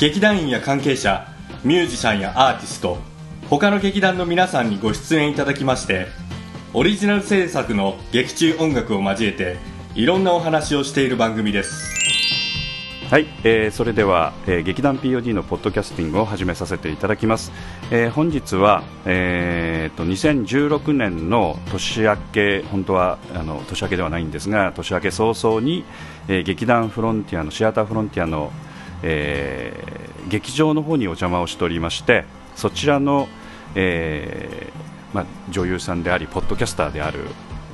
劇団員や関係者ミュージシャンやアーティスト他の劇団の皆さんにご出演いただきましてオリジナル制作の劇中音楽を交えていろんなお話をしている番組です。はい、えーそれでは、えー劇団 POD のポッドキャスティングを始めさせていただきます、えー本日は、えーと2016年の年明け本当はあの年明けではないんですが年明け早々に、えー劇団フロンティアのシアターフロンティアの、えー劇場の方にお邪魔をしておりましてそちらの、えーまあ、女優さんでありポッドキャスターである、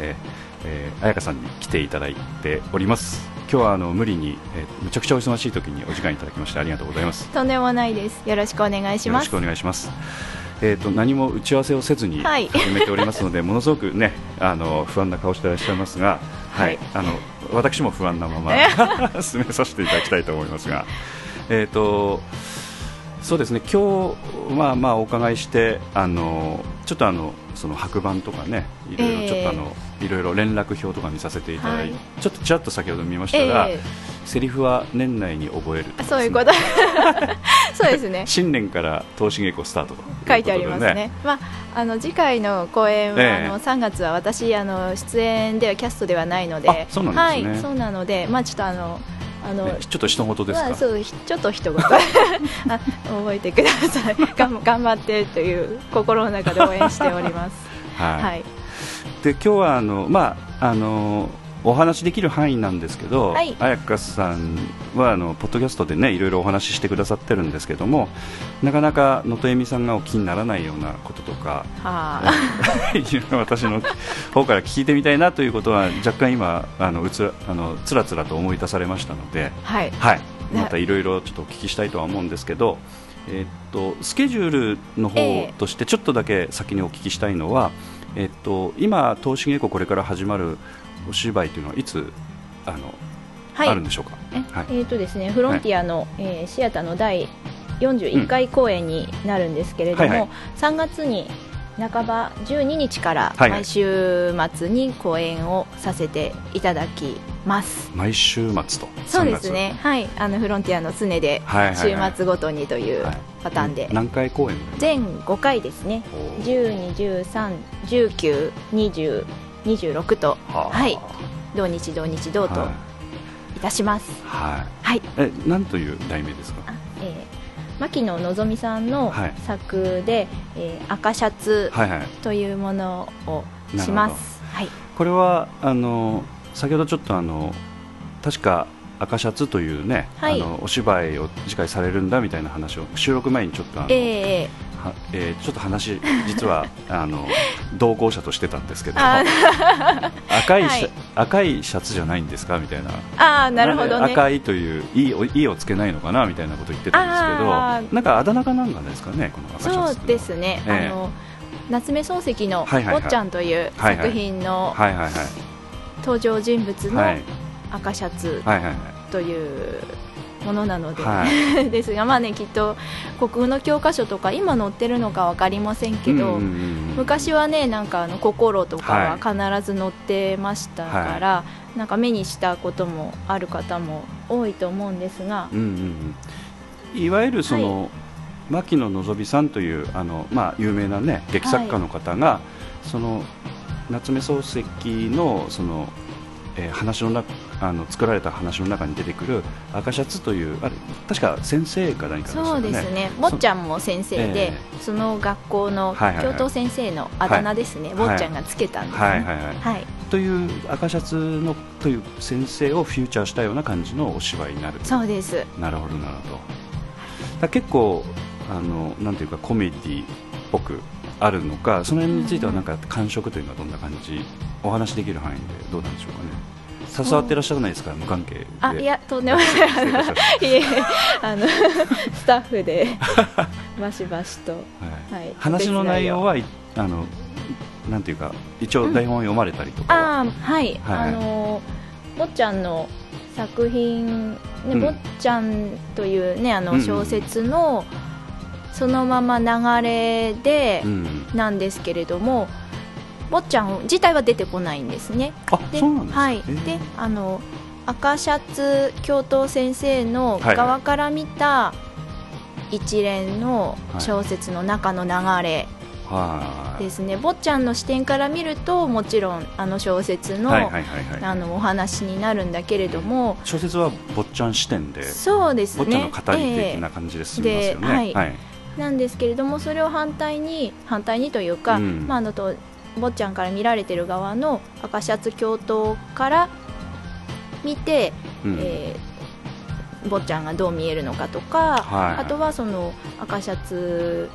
えーえー彩香さんに来ていただいております。今日はあの無理に、えーむちゃくちゃお忙しい時にお時間いただきましてありがとうございます。とんでもないです。よろしくお願いします。よろしく。お願いします。えー、と何も打ち合わせをせずにはい。始めておりますので、ものすごくねあの不安な顔していらっしゃいますが、はい。はい。あの私も不安なまま 進めさせていただきたいと思いますが、えー、とそうですね。今日まあまあお伺いしてあのちょっとあのその白板とかねいろいろええちょっとあの、いろいろ連絡表とか見させていただいて、はい。ちょっとちらっと先ほど見ましたが、ええ。セリフは年内に覚えるあそういうこと。そうですね。新年から投資稽古スタートとうことで書いてありますね。まああの次回の公演は、ええ。あの3月は私あの出演ではキャストではないので、あそうなんですね。はい、そうなので、まあちょっとあのあの。ねちょっと人事ですか、まあ、そうひちょっと一言。あ覚えてください。がん頑張ってという心の中で応援しております。はい。はいで今日はあの、まあ、あのお話しできる範囲なんですけど、はい。彩香さんはあのポッドキャストでねいろいろお話ししてくださってるんですけどもなかなか能登恵美さんがお気にならないようなこととかはあ。私の方から聞いてみたいなということは若干今あのうつらあのつらつらと思い出されましたので、はい。はい、ねまたいろいろちょっとお聞きしたいとは思うんですけど、えーっとスケジュールの方ええ。としてちょっとだけ先にお聞きしたいのは、えーっと今、投資稽古これから始まるお芝居というのはいつあの、はい。あるんでしょうか？えはい。えーとですね、フロンティアの、えーシアターの第41回公演になるんですけれども、はいはい。3月に半ば12日からはい。はい毎週末に公演をさせていただきます。毎週末と。そうですね、はい、あのフロンティアの常ではいはいはい。週末ごとにというはいパターンで、何回公演？全5回ですね、おー。12、13、19、20、26と、はい、同日同日同とはいたします。はい。はい。え何という題名ですか？あえー、牧野のぞみさんのはい。作で、えー赤シャツはいはい。というものをします。はい、これはあの先ほどちょっとあの確か赤シャツというね、はい。あのお芝居を次回されるんだみたいな話を収録前にちょっとあの、えはえーちょっと話実は あの同行者としてたんですけどあ 赤いシャ、はい赤いシャツじゃないんですか？みたいな。ー、あーなるほどね。赤いといういいおいいをつけないのかな？みたいなこと言ってたんですけどなんかあだ名かなんかですかね？この赤シャツっていうですね。ええ。あの夏目漱石の「はいはいはい。坊ちゃん」という作品の登場人物のはい。赤シャツというものなので、は ですがまあねきっと国語の教科書とか今載ってるのか分かりませんけど、昔はねなんかあの心とかはは必ず載ってましたから、なんか目にしたこともある方も多いと思うんですが、うんうんうん、いわゆるその、牧野のさんというあの、まあ、有名な、ね、劇作家の方が、その夏目漱石のその、えー話の中あの作られた話の中に出てくる赤シャツというあれ確か先生か何かですよね。そうですね。坊ちゃんも先生で、えその学校のはいはいはい。教頭先生のあだ名ですね、坊ちゃんがつけたんですね。はいはいはい。はい。という赤シャツのという先生をフューチャーしたような感じのお芝居になる。そうです。なるほどなるほど。結構あのなんていうかコメディっぽくあるのかその辺についてはなんか感触というのはどんな感じ？お話しできる範囲でどうなんでしょうかね携わってらっしゃらないですか無関係で。あいやとんでもない。あの スタッフでバシバシと。はい。はい。話の内容はいあのなんていうか一応台本を読まれたりとかは、ああはい、はい。あの坊ちゃんの作品ね、うん。坊ちゃんというねあうんうん。の小説のそのまま流れでうん、なんですけれども、坊ちゃん自体は出てこないんですね。あでそうなんですか、はい、えーであの赤シャツ教頭先生の側から見た一連の小説の中の流れはい。ですね、坊ちゃんの視点から見るともちろんあの小説の,、あのお話になるんだけれども、小説は坊ちゃん視点でそうですね。坊ちゃんの語り的な感じで進みますよね、はい。なんですけれどもそれを反対に反対にというか、うん。まあ、あのと坊ちゃんから見られてる側の赤シャツ教頭から見て、うん。えー坊ちゃんがどう見えるのかとか、はい。あとはその赤シャツ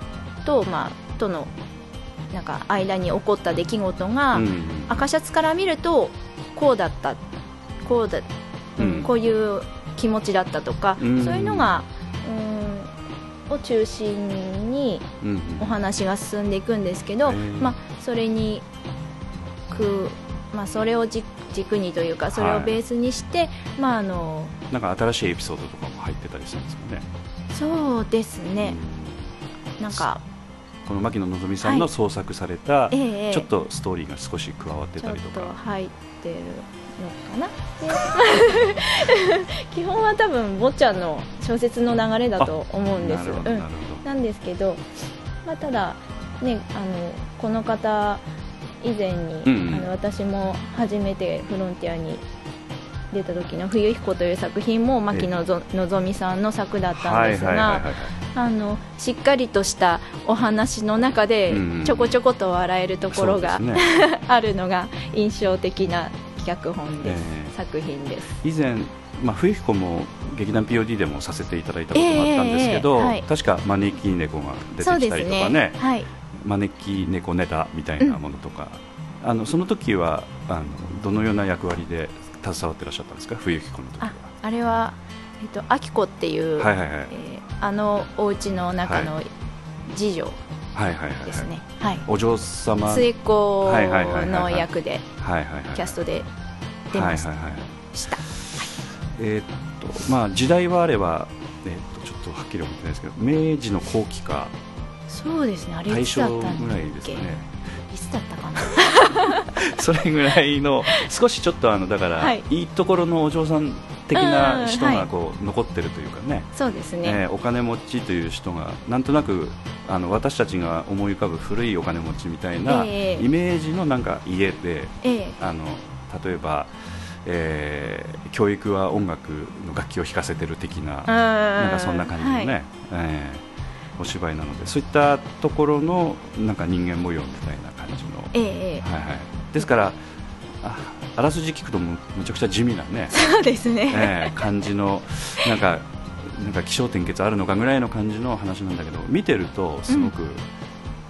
と,、まあ、とのなんか間に起こった出来事が、うん。赤シャツから見るとこうだったこうだ、うん。うんこういう気持ちだったとか、うん。そういうのが、うん、を中心にうんお話が進んでいくんですけど、へー。まあ、それにく、まあ、それを軸軸にというかそれをベースにして、まああのなんか新しいエピソードとかも入ってたりするんですかね、そうですね、なんか、うんこの牧野望さんの創作された、ええええ。ちょっとストーリーが少し加わってちょっとたりとか入ってるのかな？で 基本は多分坊ちゃんの小説の流れだと思うんです。うん。なんですけど、まあ、ただ、ね、あのこの方以前に、うんうん。あの私も初めてフロンティアに出た時の「冬彦」という作品も牧野ぞのぞみさんの作だったんですはいはいはいがはいあのしっかりとしたお話の中でうんうんちょこちょこと笑えるところが、ね。あるのが印象的な脚本です、ええ。作品です。以前、まあ、冬彦も劇団 POD でもさせていただいたこともあったんですけど、ええええはい。確か招き猫が出てきたりとかね。はい、招き猫ネタみたいなものとか、あのその時はあのどのような役割で携わってらっしゃったんですか？冬彦の時は。ああれは、えっと、あきこっていう、はいはいはい。えーあのお家の中の次女はいはいはいはい。ですね、はい。お嬢様。末っ子のはい役ではいはいはい。キャストで出ましはいはいはいた。えーっとまあ時代はあれば、えーっとちょっとはっきり覚えてないですけど明治の後期か。そうですね、あれ大いつだ正ったんだっぐらいですけ、かね。いつだったかな、それぐらいの少しちょっとあのだから、はい。い、いところのお嬢さん的な人がこう残ってるというかね、そうですね、えーお金持ちという人がなんとなくあの私たちが思い浮かぶ古いお金持ちみたいなええ。イメージのなんか家で、ええ。あの例えば、えー教育は音楽の楽器を弾かせてる的なななんかそんな感じのね、えーお芝居なのでそういったところのなんか人間模様みたいな感じの、え。はいはい、ですからああらすじ聞くとむむちゃくちゃ地味なね、そうですね、えー感じのなんかなんか気象転結あるのかぐらいの感じの話なんだけど見てるとすごく、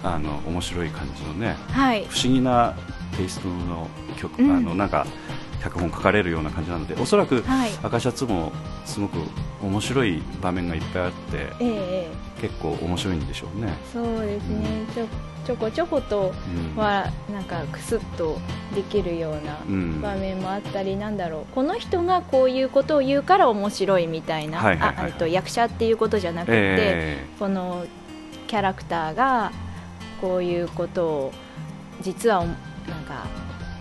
あの面白い感じのねはい、不思議なテイストの曲、うん。あのなんか脚本書かれるような感じなのでおそらくはい、赤シャツもすごく面白い場面がいっぱいあってええええ。結構面白いんでしょうね。そうですね、ちょちょこちょことうん。はなんかクスッとできるようなうん。場面もあったり、なんだろう。この人がこういうことを言うから面白いみたいな、はいはいはいはい。ああと役者っていうことじゃなくて、えこのキャラクターがこういうことを実はおなんか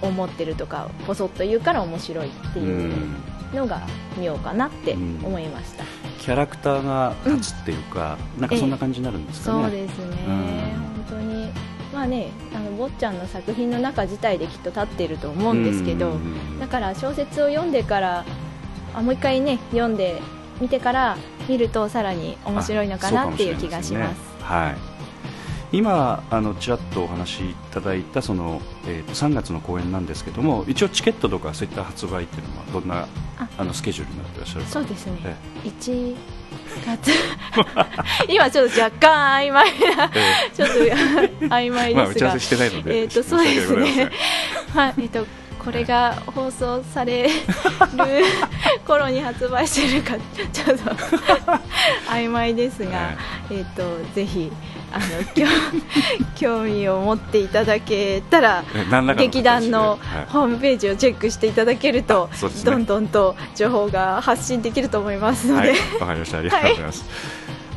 思ってるとかポソッと言うから面白いっていうんのが妙かなって思いました、キャラクターが立つっていうか、なんかそんな感じになるんですかね。そうですね、うん。本当に。まあねあの坊ちゃんの作品の中自体できっと立ってると思うんですけど、うん。だから小説を読んでからあもう一回ね読んで見てから見るとさらに面白いのかなっていう気がします。すね。はい。今あのちらっとお話しいただいたその、えー、と3月の公演なんですけども一応チケットとかそういった発売っていうのはどんなああのスケジュールになってらっしゃるか？そうですね。え1月。今ちょっと若干曖昧なえちょっと曖昧えまあですが、打ち合わせしてないのでえーとそうですね。はい。えっとこれが放送される 頃に発売してるかちょっと曖昧ですが、えー、とぜひあの 興味を持っていただけたら劇団のホームページをチェックしていただけると、ね、どんどんと情報が発信できると思いますので、わ、はい、かりました。ありがとうございます、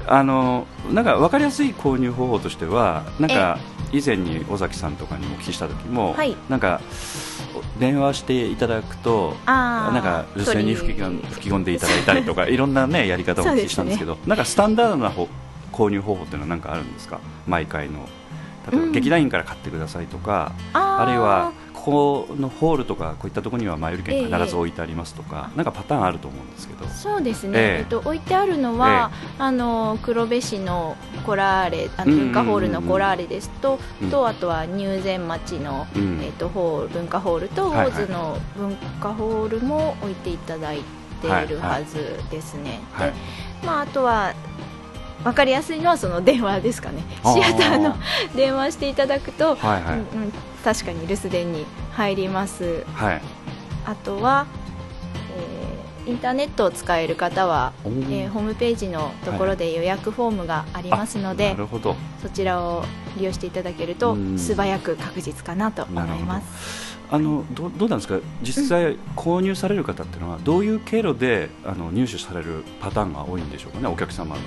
はい、あのなんか分かりやすい購入方法としてはなんか以前に尾崎さんとかにもお聞きした時も、はい、なんか電話していただくとなんか留守に吹き込んでいただいたりとかいろんな、ね、やり方をお聞きしたんですけど、ね、なんかスタンダードな購入方法っていうのは何かあるんですか？毎回の。例えば劇団員から買ってくださいとか、うん、あるいはここのホールとかこういったところには前売り券必ず置いてありますとか、えー、なんかパターンあると思うんですけど。そうですね、えっと、置いてあるのは、えー、あの黒部市のコラーレあの文化ホールのコラーレですと、うん、とあとは入善町の、うん、えっと、ホール文化ホールと大津の文化ホールも置いていただいているはずですね。はいはい、でまあ、あとは分かりやすいのはその電話ですかね。シアターの 電話していただくと、はいはい、うん、確かに留守電に入ります、はい、あとは、えー、インターネットを使える方は、えー、ホームページのところで予約フォームがありますので、はい、そちらを利用していただけると素早く確実かなと思います。あのどどうなんですか？実際購入される方っていうのはどういう経路であの入手されるパターンが多いんでしょうかね？お客様の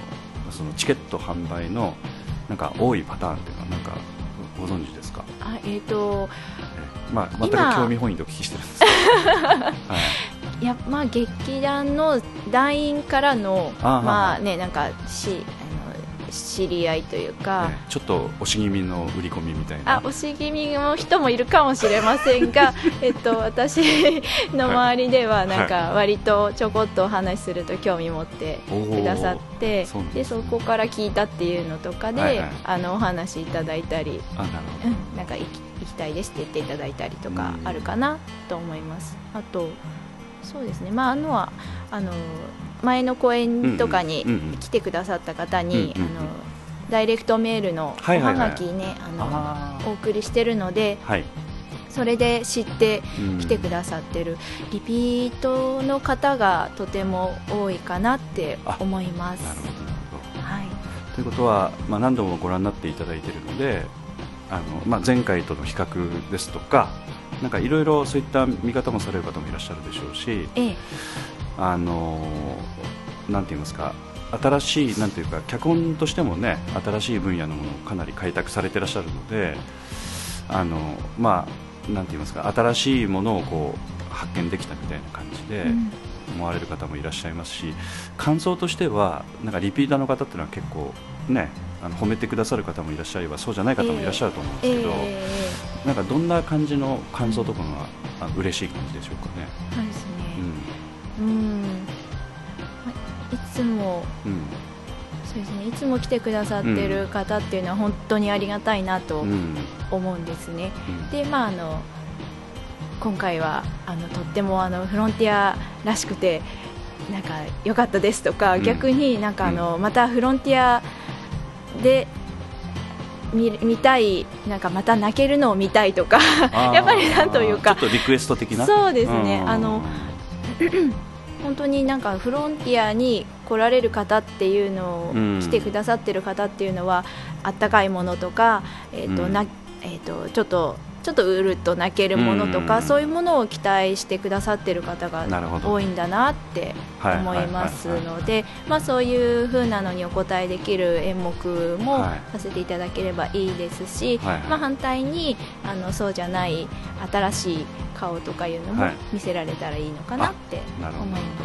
そのチケット販売のなんか多いパターンっていうのはなんかご存知ですか？あえっ、ー、とまあ全く興味本位でお聞きしてるんですけど、はい、いやまあ劇団の団員からのまあねなんかし知り合いというか、ね、ちょっと押し気味の売り込みみたいな。あ押し気味の人もいるかもしれませんが えっと私の周りではなんか割とちょこっとお話しすると興味持ってくださって、はい、でそこから聞いたっていうのとかで、はいはい、あのお話いただいたりあなるほど、うん、なんか行き行きたいですって言っていただいたりとかあるかなと思います。あとそうですね、まあ、あのはあの前の公演とかに来てくださった方に、あのダイレクトメールのおはがきね、あのお送りしてるので、はい、それで知って来てくださってるリピートの方がとても多いかなって思います。なるほどはい、ということは、まあ、何度もご覧になっていただいているのであの、まあ、前回との比較ですとかなんかいろいろそういった見方もされる方もいらっしゃるでしょうし、ええ、あのなんて言いますか新しいなんていうか脚本としてもね新しい分野のものをかなり開拓されていらっしゃるのであのまあなんて言いますか新しいものをこう発見できたみたいな感じで思われる方もいらっしゃいますし、感想としてはなんかリピーターの方っていうのは結構ねあの褒めてくださる方もいらっしゃればそうじゃない方もいらっしゃると思うんですけど、えー、なんかどんな感じの感想とかが嬉しい感じでしょうかね。そうですね、うん、うんいつも、うん、そうですねいつも来てくださってる方っていうのは本当にありがたいなと思うんですね。でまああの今回はあのとってもあのフロンティアらしくてなんか良かったですとか、逆になんかあの、またフロンティアで見見たいなんかまた泣けるのを見たいとか やっぱりなんというかちょっとリクエスト的な？そうですね。あの本当になんかフロンティアに来られる方っていうのを、うん、来てくださってる方っていうのはあったかいものとか、えーと、うん、なえーとちょっとちょっとうるっと泣けるものとか、そういうものを期待してくださってる方が多いんだなって思いますのでそういうふうなのにお答えできる演目もさせていただければいいですし、まあ、反対にあのそうじゃない新しい顔とかいうのも見せられたらいいのかなって思いま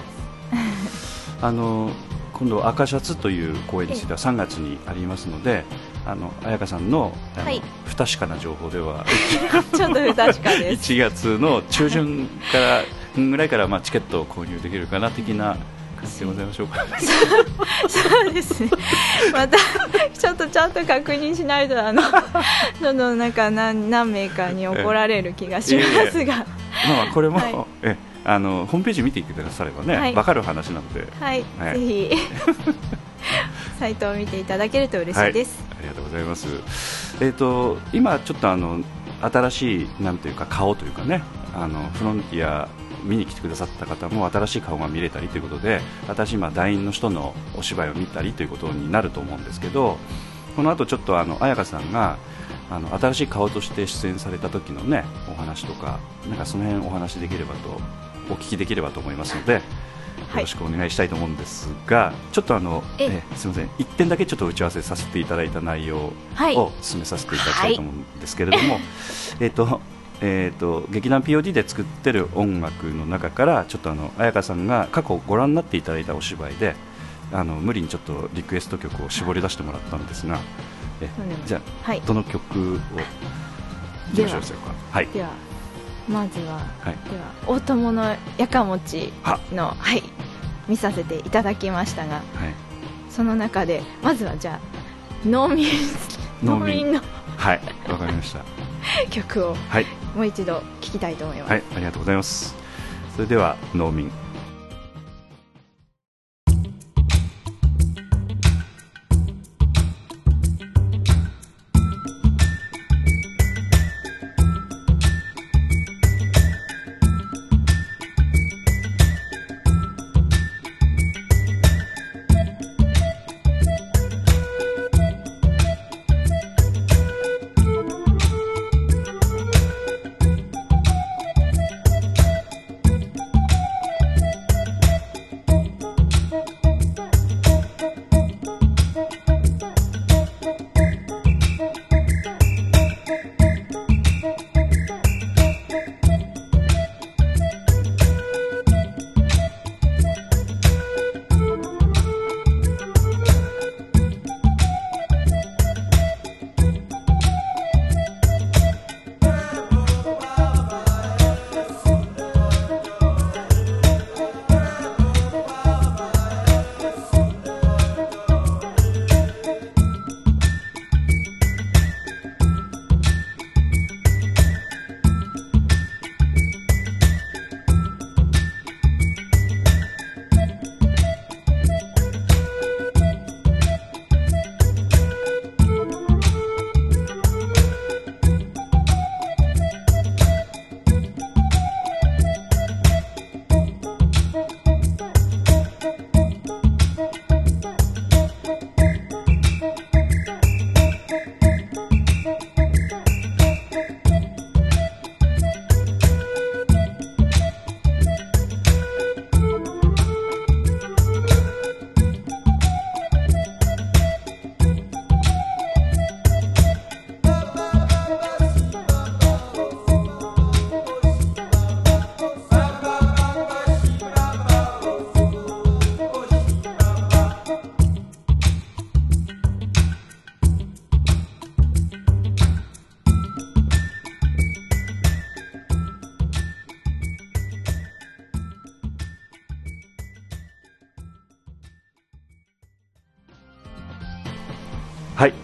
す。あの今度赤シャツという公演については3月にありますので、あの彩香さんのあの、はい、不確かな情報では。ちょっと不確かです。1月の中旬からぐらいからまあチケットを購入できるかな的な感じでございましょうか。そうですね。またちょっとちゃんと確認しないとあのどんどんなんか何何名かに怒られる気がしますが、まあこれも、はい、えあのホームページ見ていてくださればね、はい、分かる話なので、はい、はい、ぜひ サイトを見ていただけると嬉しいです、はい、ありがとうございます。えっ、ー、と今ちょっとあの新しいなんというか顔というかねあのフロンティア見に来てくださった方も新しい顔が見れたりということで新しいまあ団員の人のお芝居を見たりということになると思うんですけどこの後ちょっとあの彩香さんがあの新しい顔として出演された時のねお話とかなんかその辺お話できればとお聞きできればと思いますので。よろしくお願いしたいと思うんですが、ちょっとあのえすみません。一点だけちょっと打ち合わせさせていただいた内容を進めさせていただきたいと思うんですけれども、はい、えっとえーと、劇団 POD で作ってる音楽の中からちょっとあの彩香さんが過去ご覧になっていただいたお芝居であの無理にちょっとリクエスト曲を絞り出してもらったんですが、えじゃあ、はい、どの曲をいきましょうか？はい。ではまずは、はい、では大友のやかもちのはい。見させていただきましたが、はい、その中でまずはじゃあ農民。農民のはい。わかりました。曲を、はい、もう一度聞きたいと思います。はい、ありがとうございます。それでは農民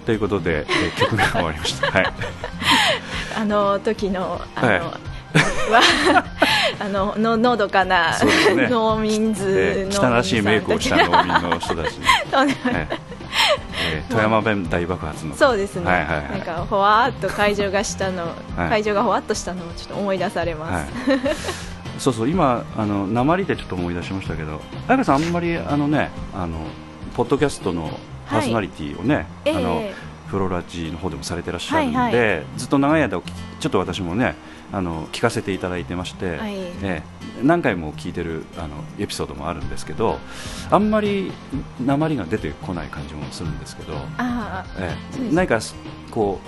ということで、えー、曲が終わりました。はい。あの時のあの、はい、は あのののどかな、ね、農民図の、汚しいメイクをした農民の人たち、ね。はい。えー、富山弁大爆発の。そうですね、はいはいはい、なんかほわっと会場がしたの、はい、会場がほわっとしたのをちょっと思い出されます、はい、そうそう今あの鉛でちょっと思い出しましたけど彩香さんあんまりあのねあのポッドキャストのパーソナリティをね、はい、あの、えー、フロラジの方でもされてらっしゃるんで、はいはい、ずっと長い間ちょっと私もねあの聞かせていただいてまして、はい、えー、何回も聞いてるあのエピソードもあるんですけどあんまり鉛が出てこない感じもするんですけどあ、えー、何かこ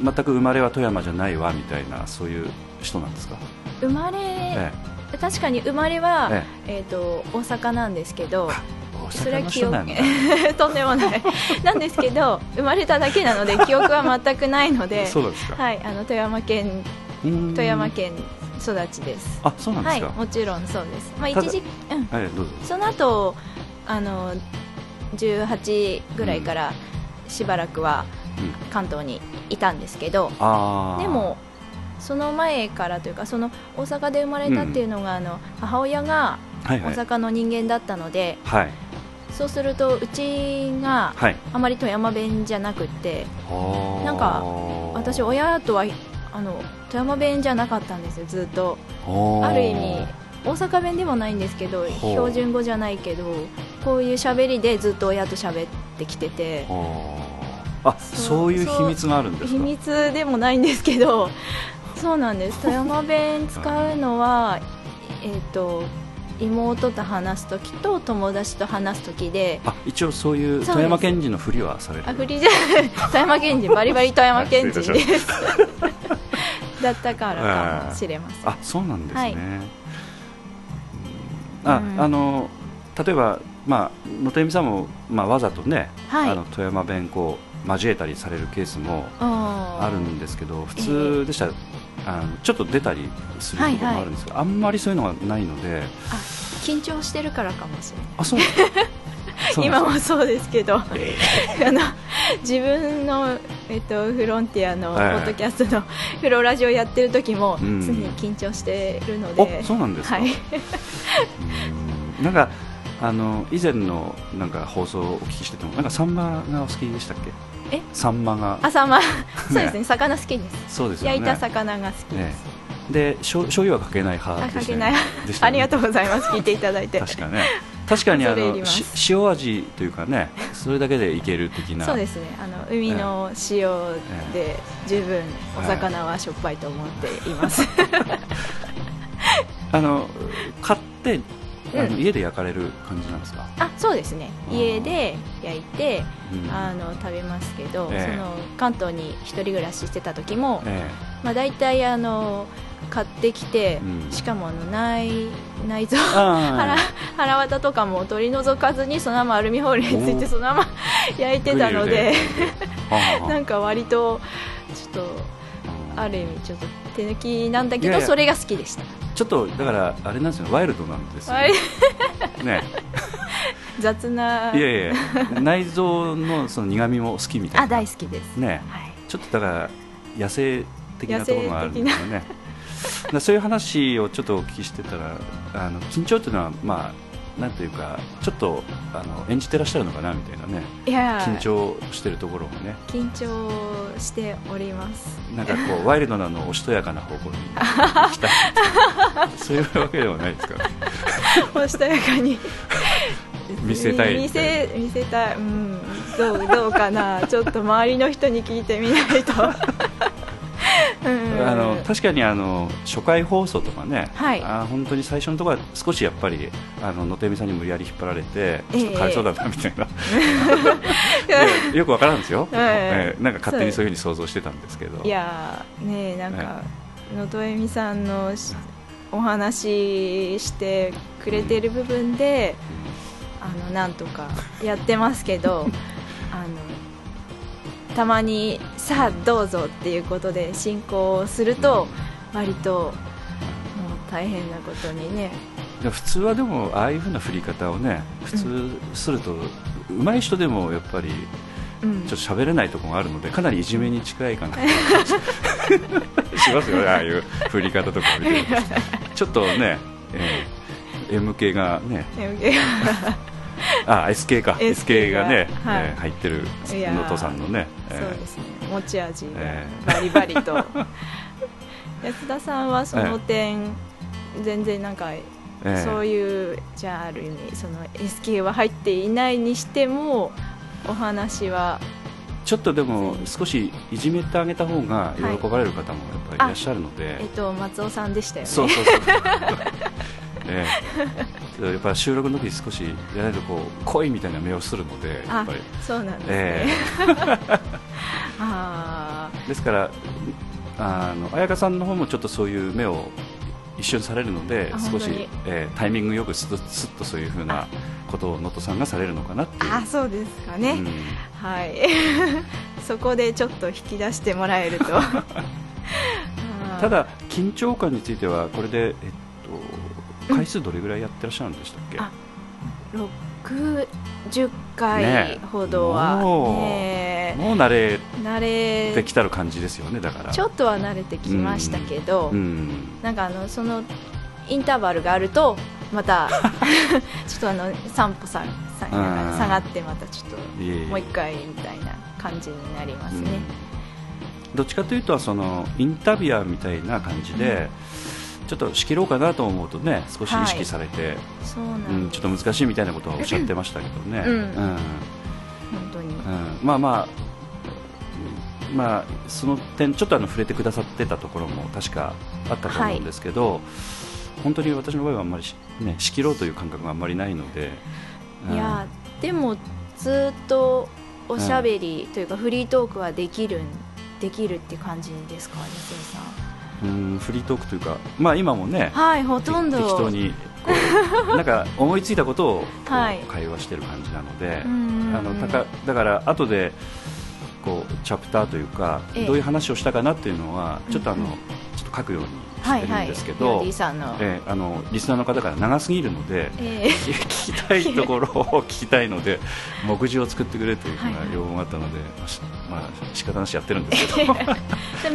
う全く生まれは富山じゃないわみたいなそういう人なんですか？生まれ、えー、確かに生まれは、ええ。ーと大阪なんですけどそれは記憶。とんでもない。なんですけど生まれただけなので記憶は全くないので そうですか。はいあの富山県富山県育ちです。あそうなんですか、はい、もちろんそうです。まあ一時うん、はい、その後あの18ぐらいからしばらくは関東にいたんですけど、うん、でもその前からというかその大阪で生まれたっていうのが、あの母親が大阪の人間だったので、はい、そうするとうちがあまり富山弁じゃなくて、はい、なんか私親とはあの富山弁じゃなかったんですよずっと。あ。る意味大阪弁でもないんですけど標準語じゃないけどこういう喋りでずっと親と喋ってきてて。あ。そういう秘密があるんです秘密でもないんですけどそうなんです。富山弁使うのはえっ、ー、と妹と話す時と友達と話す時であ一応そういう富山県人のふりはされる。あふりじゃ 富山県人バリバリ富山県人です。だったからかもしれません。あそうなんですね、はい、あ、うん、あの例えばまあ野手美さんも、まあ、わざとね、はい、あの富山弁こう交えたりされるケースもあるんですけど普通でしたら、えー、あのちょっと出たりすることもあるんですけど、はいはい、あんまりそういうのがないので。緊張してるからかもしれないあそう 今もそうですけど、えー、あの自分の、えっと、フロンティアのポッドキャストのフローラジオやってる時も常に緊張してるので、うん、そうなんですか、はい、なんかあの以前のなんか放送をお聞きしててもなんかサンマがお好きでしたっけ？え？サンマが。あサンマ。そうですね。魚好きです。そうです、ね、焼いた魚が好きです、ね。で醤油はかけない派でした、ね、ありがとうございます。聞いていただいて。確かね。確かにあの塩味というかねそれだけでいける的な。そうですね。あの海の塩で十分お魚はしょっぱいと思っています、あの買ってあの家で焼かれる感じなんですか？あそうですね。家で焼いて、うん、あの食べますけど、えー、その関東に一人暮らししてた時も、えー、まあ、大体あの買ってきて、うん、しかもあの内内臓腹腹渡とかも取り除かずにそのままアルミホイルについてそのまま 焼いてたので なんか割とちょっとある意味ちょっと手抜きなんだけどそれが好きでしたちょっとだからあれなんですよワイルドなんですよ。ね。雑な。いやいや内臓のその苦味も好きみたいな。あ大好きです。ね、はい、ちょっとだから野生的なところがあるんですよね。そういう話をちょっとお聞きしてたらあの緊張というのはまあなんていうかちょっとあの演じてらっしゃるのかなみたいなね。いや緊張してるところもね。緊張しております。なんかこう ワイルドなのおしとやかな方向に行きたい。そういうわけではないですか、ね、おしとやかに。見せたい見せ見せたい、うん、どうどうかな。ちょっと周りの人に聞いてみないとあの確かにあの初回放送とかね、はい、あ本当に最初のところは少しやっぱりあの野手美さんに無理やり引っ張られてちょっとかわいそうだなみたいな、えー、よくわからんですよ、えー、なんか勝手にそう。いうふうに想像してたんですけど。いやねなんか、野戸恵美さんのお話してくれてる部分で、うん、あのなんとかやってますけど あのたまにさあどうぞっていうことで進行すると割ともう大変なことにね。普通はでもああいうふうな振り方をね普通すると、上手い人でもやっぱりちょっと喋れないところがあるのでかなりいじめに近いかな。しますよねああいう振り方とか見てちょっとね、えー、M 系がね M 系が あ SK か。SK がね、はい、えー、入ってる能登さんのね、えー、そうですね。持ち味バリバリと、安田さんはその点、えー、全然なんか、えー、そういうじゃあある意味その SK は入っていないにしてもお話は。ちょっとでも少しいじめてあげた方が喜ばれる方もやっぱりいらっしゃるので、はい、えっと松尾さんでしたよね。そうそうそう ええ、やっぱ収録の時少しやらないとこう恋みたいな目をするのでやっぱり。そうなんですね、え あですからあの彩香さんの方もちょっとそういう目を一緒にされるので少し、えー、タイミングよくすっすっとそういうふうなことを能登さんがされるのかなっていう。あそうですかね、うん、はい。そこでちょっと引き出してもらえると。ただ緊張感についてはこれで、えっ回数どれぐらいやってらっしゃるんでしたっけ、うん、60回ほどは、ね、もう慣れ慣れてきたる感じですよねだから。ちょっとは慣れてきましたけど、うん、なんかあのそのインターバルがあるとまた ちょっとあの散歩ささ下がってまたちょっともう一回みたいな感じになりますね。どっちかというとそのインタビュアーみたいな感じで、うん、ちょっと仕切ろうかなと思うとね少し意識されて、はい、うん、ちょっと難しいみたいなことはおっしゃってましたけどね。うん。本当に、まあまあまあ、その点ちょっとあの触れてくださってたところも確かあったと思うんですけど、はい、本当に私の場合はあんまり、ね、仕切ろうという感覚があんまりないので、いやでもずっとおしゃべりというか、フリートークはできるできるって感じですか、西さん。うんフリートークというか、まあ、今もね、はい、ほとんど。適当に なんか思いついたことを会話してる感じなので、あのたかだから後でこうチャプターというか、ええ、どういう話をしたかなっていうのはちょっとあの、うんうん、ちょっと書くようにしてるんですけど、はいはい、えあのリスナーの方から長すぎるので、えー、聞きたいところを聞きたいので目次を作ってくれというふうな要望があったので、まあ、まあ仕方なしやってるんですけど。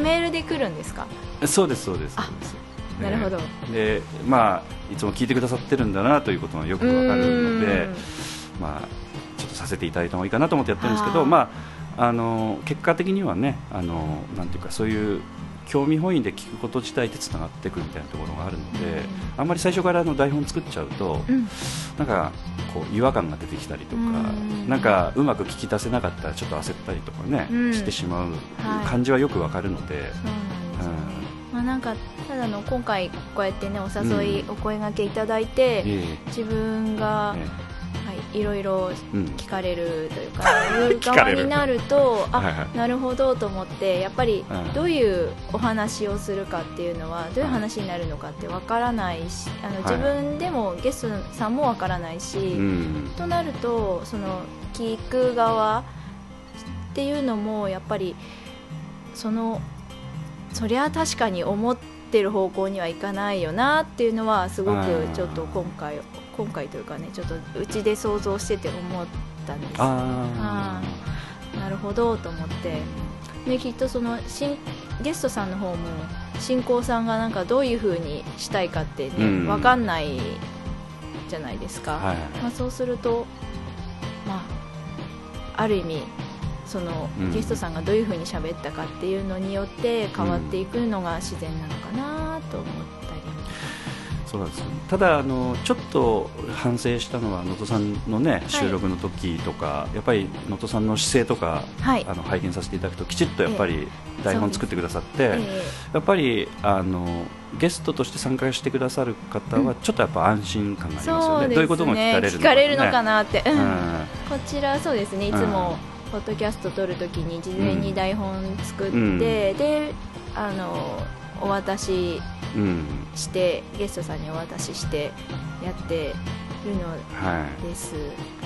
メールで来るんですか？そうですそうです。なるほど。でまあいつも聞いてくださってるんだなということがよくわかるのでまあちょっとさせていただいた方がいいかなと思ってやってるんですけどまああの結果的にはねあのなんていうかそういう興味本位で聞くこと自体でつながっていくみたいなところがあるので、うん、あんまり最初からの台本作っちゃうと、うん、なんかこう違和感が出てきたりとか、うん、なんかうまく聞き出せなかったらちょっと焦ったりとかね、してしまう感じはよくわかるので。はい、まあ、なんかただの今回こうやってねお誘い、お声がけいただいて、自分が、いろいろ聞かれるというか、うん、側になるとあ、はいはい、なるほどと思ってやっぱりどういうお話をするかっていうのはどういう話になるのかってわからないしあの自分でもゲストさんもわからないし、はい、となるとその聞く側っていうのもやっぱりそのそりゃ確かに思ってる方向にはいかないよなっていうのはすごくちょっと今回今回というかねちょっとうちで想像してて思ったんです。あなるほどと思って。できっとその新ゲストさんの方も進行さんがなんかどういうふうにしたいかってね、うん、分かんないじゃないですか、はい、まあ、そうすると、まあ、ある意味その、ゲストさんがどういうふうに喋ったかっていうのによって変わっていくのが自然なのかなと思って。そうなんですただあの、ちょっと反省したのは能登さんの、ね、収録の時とか、はい、やっぱり能登さんの姿勢とか、はい、あの拝見させていただくときちっとやっぱり台本作ってくださって、えー、やっぱりあのゲストとして参加してくださる方はちょっとやっぱ安心感がありますよね、うん、どういうことも聞かれるのか,、ね、聞かれるのかなって、うん、こちらそうですね。いつも、ポッドキャスト撮るときに事前に台本作って、うん、であのお渡しして、うん、ゲストさんにお渡ししてやってるのです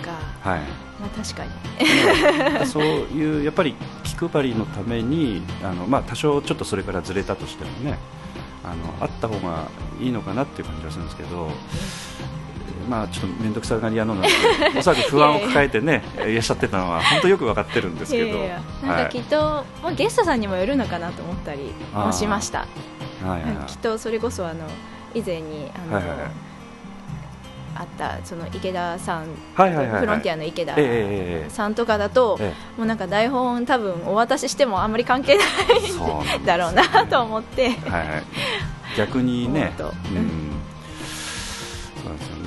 が、はい、まあ、確かに。そういうやっぱり気配りのためにあの、まあ、多少ちょっとそれからずれたとしてもねあのあった方がいいのかなっていう感じがするんですけど、まあ、ちょっと面倒くさがり屋のなおそらく不安を抱えてね いらっしゃってたのは本当よく分かってるんですけどなんかきっと、はい、まあ、ゲストさんにもよるのかなと思ったりもしました、はいはい、きっとそれこそあの以前にあの、はいはいはい、あったその池田さん、はいはいはいはい、フロンティアの池田さんとかだと、ええ、もうなんか台本多分お渡ししてもあんまり関係ないだろうなと思って、はいはい、逆にね、うん。そうですよね、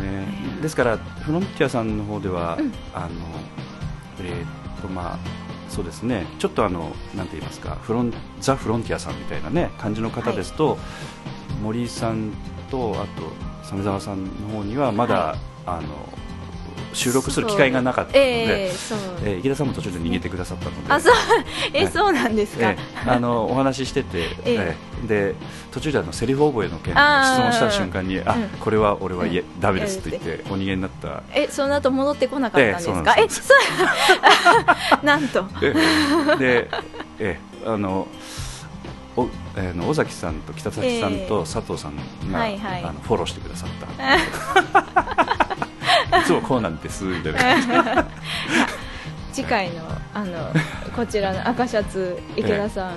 ですからフロンティアさんの方では、うん、あのえー、っとまあそうですね。ちょっとあのなんて言いますかフロンザ・フロンティアさんみたいなね感じの方ですと、はい、森井さんとあと鮫沢さんの方にはまだ、はい、あの収録する機会がなかったので、えー、えー、池田さんも途中で逃げてくださったので、あそう。え、ね、そうなんですか、えー、あのお話ししてて、えー、で途中であのセリフ覚えの件質問した瞬間にあ、うん、これは俺は言え、うん、ダメですと言ってお逃げになった。えその後戻ってこなかったんですか、えー、そうなん と。でえー、あのおえー、の尾崎さんと北崎さんと佐藤さんが、はいはい、あのフォローしてくださった いつもこうなんですみたいな。次回のあのこちらの赤シャツ池田さん、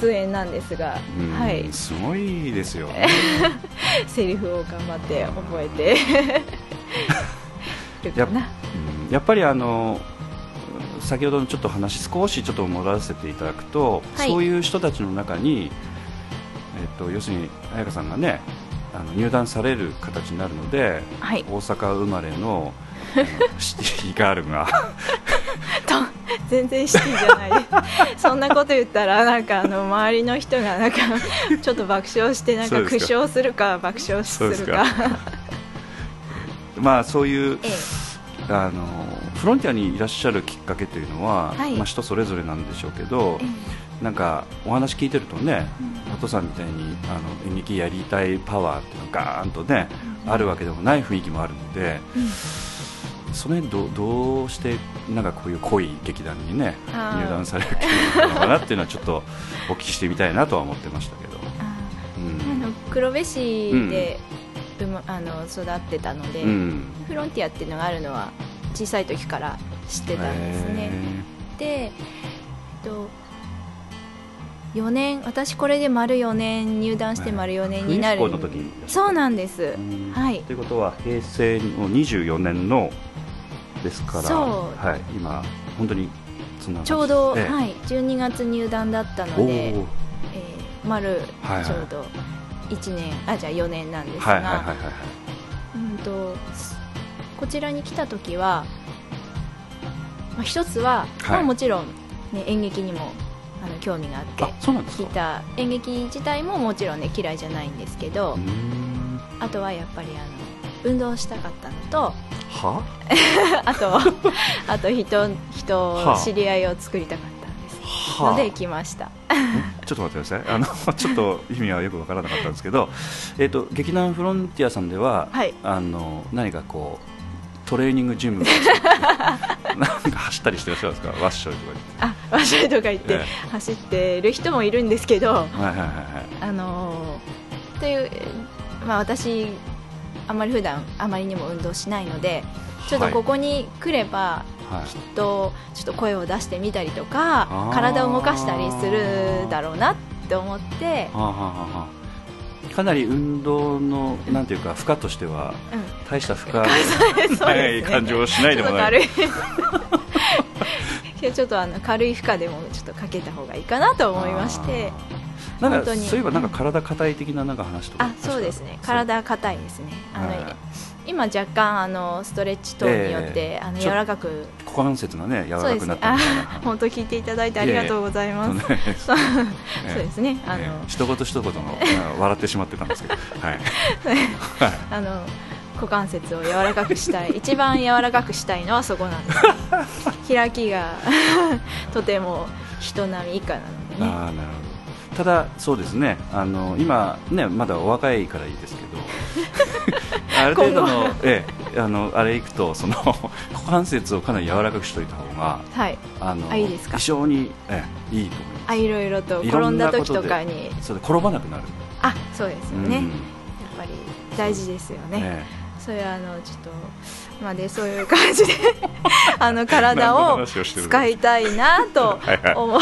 出演なんですが、はい、すごいですよ、セリフを頑張って覚えて。ややっぱりあの先ほどのちょっと話少しちょっと戻らせていただくと、はい。そういう人たちの中に、えっと要するに彩香さんがねあの入団される形になるので、はい。大阪生まれの シティガールが。と全然シティじゃない。で すそんなこと言ったらなんかあの周りの人がなんかちょっと爆笑してなんか苦笑するか爆笑するか。まあそういうええ。あのフロンティアにいらっしゃるきっかけというのは、はい。まあ、人それぞれなんでしょうけど、えなんかお話聞いてるとね、うん。お父さんみたいにあの演劇やりたいパワーっていうのがガーンとね、あるわけでもない雰囲気もあるので、うん。その辺どどうしてなんかこういう濃い劇団にね入団されるのかなっていうのはちょっとお聞きしてみたいなとは思ってましたけど。あうん。あの黒部市で、うまあの育ってたので、うん。フロンティアっていうのがあるのは小さい時から知ってたんですね。で、えっと、4年私これで丸4年入団して丸4年になる、冬飛行の時にそうなんです、うん。はい。ということは平成の24年のですから、そう。はい、今本当にちょうど、ええはい、12月入団だったのおで、ー。えー丸はいはい。ちょうど1年、あじゃあ4年なんですが、こちらに来た時は、まあ、一つは、はい。まあ、もちろん、ね、演劇にもあの興味があってあそうなんですか？来た演劇自体ももちろんね嫌いじゃないんですけど、あとはやっぱりあの運動したかったのとは？あと あと人人、はあ。知り合いを作りたかったんです。はので来ました。ちょっと待ってください。あの ちょっと意味はよくわからなかったんですけど、えっと劇団フロンティアさんでは、はい。あの何かこうトレーニングジム。なんか走ったりしてらっしゃるんですか？ワッショイとかあわしとか言って、え走ってる人もいるんですけどはいはいはいはい。あのーという、まあ、私あまり普段あまりにも運動しないのでちょっとここに来れば、はい。とちょっと声を出してみたりとかあー。体を動かしたりするだろうなって思って、はあはあはあかなり運動のなんていうか負荷としてはうん、大した負荷 ない感情をしないでもない。ちょっと あの軽い負荷でもちょっとかけた方がいいかなと思いまして。なんかそういえばなんか体硬い的ななんか話とかあそうですね。体硬いですね。あの、はい今若干あのストレッチ等によって、あのええちょ柔らかく。股関節がね柔らかくなったみたいな。あ 本当聞いていただいてありがとうございます。そうね。そうええですね。あの、ええ。一言一言のあ笑ってしまってたんですけど。はい。あの股関節を柔らかくしたい。一番柔らかくしたいのはそこなんです。開きがとても人並み以下なのでね。ああなるほどただそうですね。あの今ねまだお若いからいいですけど。ある程度のええあのあれいくとその 股関節をかなり柔らかくしといた方がはい。あのあいいですか？非常に、ええ、いいと思います。あいろいろと転んだ時とかに。それで転ばなくなる。あそうですよね、うん。やっぱり大事ですよね、えそれはあのちょっとまあでそういう感じで あの体を使いたいなと思う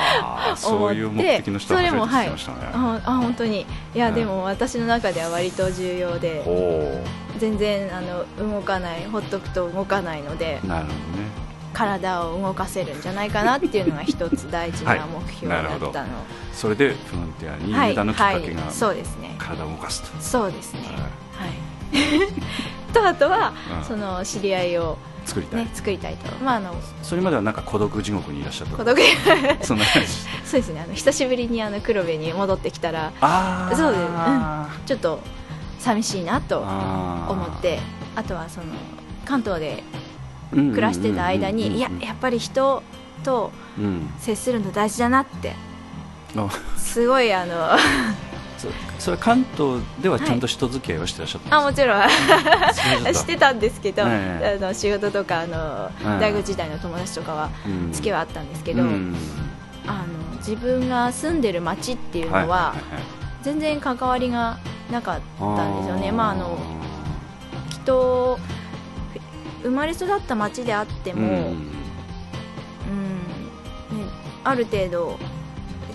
はあそういう目的の人は初めて聞きましたね、ああ本当に。いや、うんでも私の中では割と重要でほ全然あの動かないほっとくと動かないのでうなるほどね。体を動かせるんじゃないかなっていうのが一つ大事な目標だったの。それでフロンティアにはい。入団のきっかけが、はい。そうですね。体を動かすと、そうですね。はい。はい。とあとは、うん。その知り合いを、作りたい、ね、作りたいと。まああのそれまではなんか孤独地獄にいらっしゃった。孤独。そんな感じ。そうですね。あの久しぶりにあの黒部に戻ってきたらああそうです。ちょっと寂しいなと思って。あとはその関東でうんうんうんうん暮らしてた間にいややっぱり人とうん。接するの大事だなって。あ。すごいあのそそれ関東ではちゃんと人付き合いをしてらっしゃったんあもちろん。してたんですけど、え。あの仕事とかあの、ええ大学時代の友達とかはうん。付き合いはあったんですけど、うん。あの自分が住んでる町っていうのは,、全然関わりがなかったんですよね。ー。まああのきっと生まれ育った町であっても、うん。うん。ね、ある程度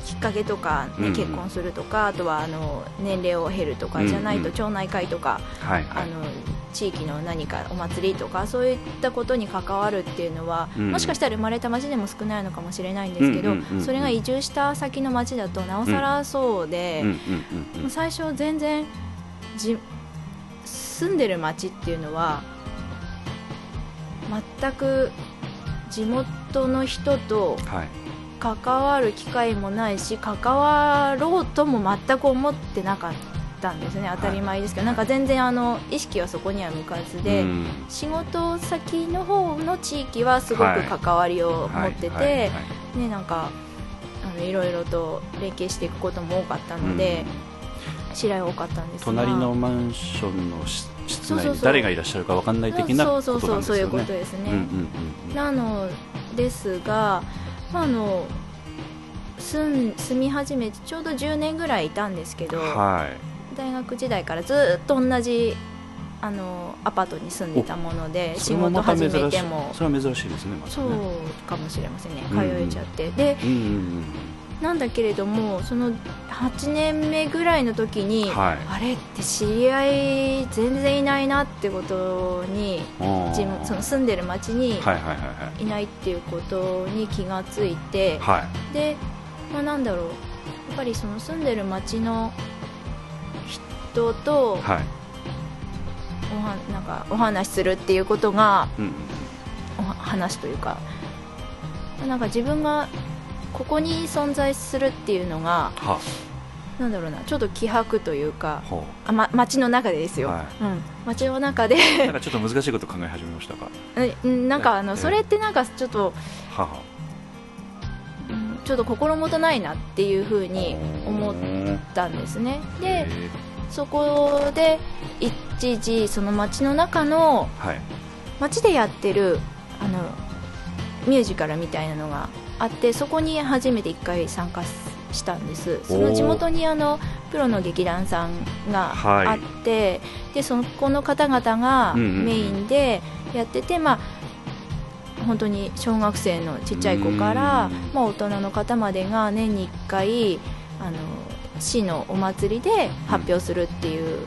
きっかけとか、ねうん結婚するとかあとはあの年齢を経るとかじゃないと、うん町内会とかはいはい。あの地域の何かお祭りとかそういったことに関わるっていうのは、うん。もしかしたら生まれた町でも少ないのかもしれないんですけど、それが移住した先の町だとなおさらそうで、最初全然じ住んでる町っていうのは全く地元の人とはい関わる機会もないし関わろうとも全く思ってなかったんですね。当たり前ですけど、なんか全然あの意識はそこには向かずで、うん。仕事先の方の地域はすごく関わりを持ってて、はいはいはい。ね、なんかあのいろいろと連携していくことも多かったので、知り合い多かったんですが。隣のマンションのし室内そうそうそう。に誰がいらっしゃるかわかんない的なこそうとなんですよね。そうそうそういうことですね、うんうんうんうん。なのですが、まあ、あの住ん住み始めてちょうど10年ぐらいいたんですけど、はい。大学時代からずっと同じあのアパートに住んでたもので仕事始めても。それは珍しい。ですね。またそうねかもしれませんね。うん。通えちゃって、でうんうんなんだけれどもその8年目ぐらいの時うに、ん。はい。あれって知り合い全然いないなってことに自分その住んでる町にはいないっていうことに気がついて、い。はい。で、まあ、なんだろうやっぱりその住んでる町の人とはい。おはなんかお話しするっていうことがうんうんおは話というかなんか自分がここに存在するっていうのがはなんだろうなちょっと気迫というかほあ、ま、町の中でですよ、はうん、町の中で。う。なんかちょっと難しいこと考え始めましたか？うんなんかあのええ。それってなんかちょっと、はは。うんちょっと心もとないなっていうふうに思っへたんですね。でーそこで一時その街の中のはい。街でやってるあのミュージカルみたいなのがあってそこに初めて1回参加したんです。その地元にあのプロの劇団さんがはい。あって、でそこの方々がメインでやってて、まあ本当に小学生のちっちゃい子からうん、まあ、大人の方までが年に1回あの市のお祭りで発表するっていう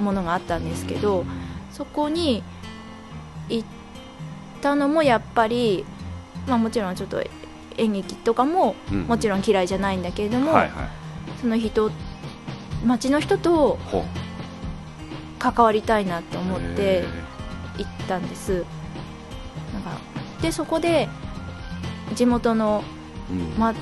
ものがあったんですけど、そこに行ったのもやっぱり、まあ、もちろんちょっと演劇とかももちろろん嫌いじゃないんだけれども、はいはい。その人町の人と。関わりたいなって思ってへ行ったんです。なんかでそこで地元の、ま、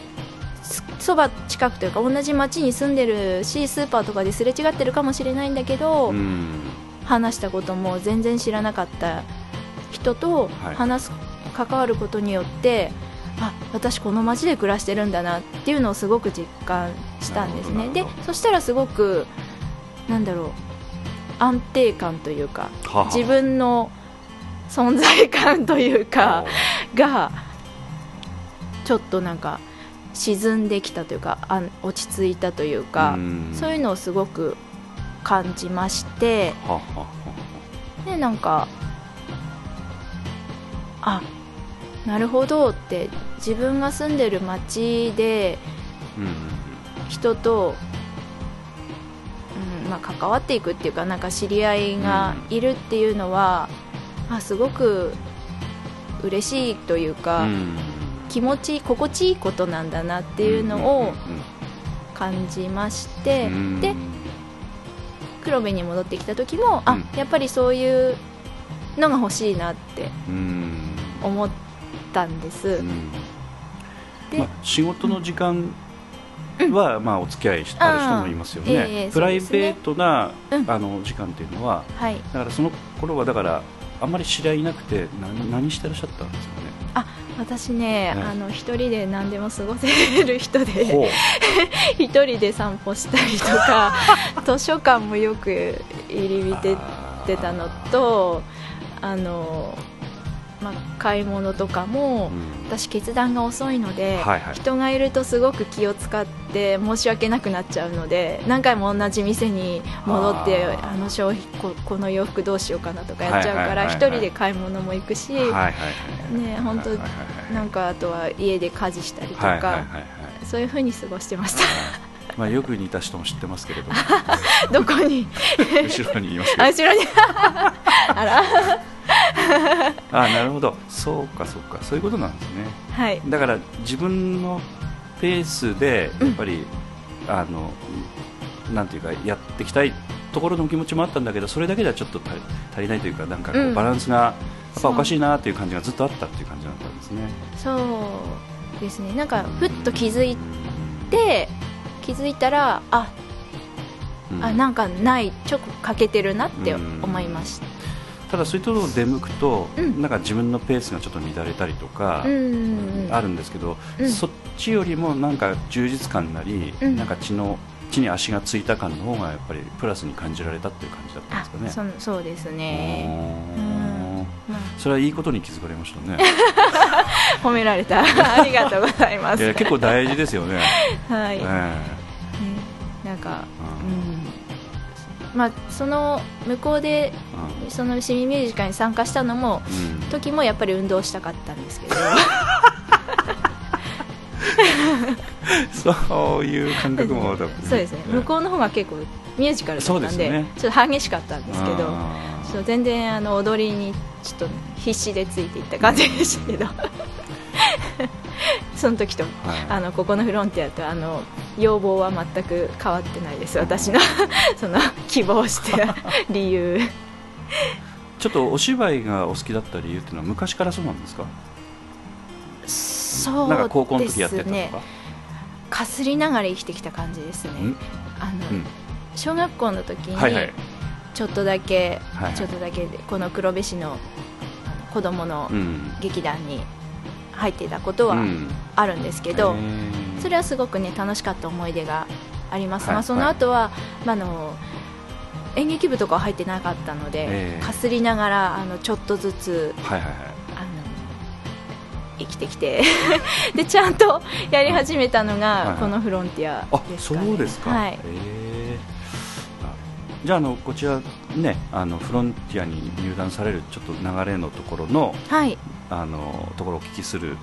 すそば近くというか同じ町に住んでるしスーパーとかですれ違ってるかもしれないんだけど、うん。話したことも全然知らなかった人とはい。話す、関わることによってあ私この町で暮らしてるんだなっていうのをすごく実感したんですね。でそしたらすごくなんだろう安定感というか自分の存在感というかがちょっとなんか沈んできたというかあん落ち着いたというか、そういうのをすごく感じましてでなんかあなるほどって自分が住んでる町で人と、うんまあ、関わっていくっていうかなんか知り合いがいるっていうのは、あすごく嬉しいというか、うん。気持ち心地いいことなんだなっていうのを感じまして、うん。で黒部に戻ってきた時も、あうん。やっぱりそういうのが欲しいなってうん。思ったんです、うん。でまあ、仕事の時間は、まあ、お付き合いしある人もいますよね、あーええプライベートな、うん。あの時間っていうのははい。だからその頃はだからあんまり知り合いいなくて何何してらっしゃったんですかね？私ね、ねあの一人で何でも過ごせる人で 一人で散歩したりとか 図書館もよく入り浸ってたのとあの、まあ、買い物とかもうん。私決断が遅いので、はいはい。人がいるとすごく気を使って申し訳なくなっちゃうので何回も同じ店に戻ってあの商品ここの洋服どうしようかなとかやっちゃうからはいはいはい人で買い物も行くし、ね本当なんかあとは家で家事したりとか、そういう風に過ごしてましたまあよく似た人も知ってますけれども。どこに？後ろにいます後ろに。あら。あなるほど。そうかそうか。そういうことなんですね。はい。だから自分のペースでやっぱり、あのなんていうかやっていきたいところの気持ちもあったんだけどそれだけではちょっと足り足りないというかなんかこううん。バランスがやっぱおかしいななっていう感じがずっとあったっていう感じだったんですね。そうですね。なんかふっと気づいて気づいたらあうん。あなんかないちょっと欠けてるなって思いました。ただそういうところを出向くと、うん。なんか自分のペースがちょっと乱れたりとか、うんあるんですけど、うん。そっちよりもなんか充実感なり、うん。なんか血の地に足がついた感の方がやっぱりプラスに感じられたっていう感じだったんあですかね。そそうですね、それはいいことに気づかれましたね。あ、褒められた。ありがとうございます。結構大事ですよね。はい、ねえなんかえうん。まあその向こうでうん。その市民ミュージカルに参加したのもうん。時もやっぱり運動したかったんですけど。そういう感覚もそうですね。向こうの方が結構ミュージカルだったんでね。ちょっと激しかったんですけどあー。そう全然あの踊りにちょっと必死でついていった感じでしたけど その時とはい。あのここのフロンティアとあの要望は全く変わってないです私の その希望してた 理由。ちょっとお芝居がお好きだった理由っていうのは昔からそうなんですか？そうなんか高校の時やってたとか、かすりながら生きてきた感じですね。ん？あの、うん。小学校の時に、はいはい。ちょっとだけ、はいはい。ちょっとだけでこの黒部市の子供のうん。劇団に入っていたことはうん。あるんですけど、へー。それはすごくね楽しかった思い出があります、はいまあ、その後は、まあ、あの演劇部とかは入ってなかったので、ええ。かすりながらあのちょっとずつはいはいはい。あの生きてきて でちゃんとやり始めたのはいはい。がこのフロンティアあですか、ね、そうですか、はい。へえあじゃああのこちらねあのフロンティアに入団されるちょっと流れのところのはいあのところをお聞きする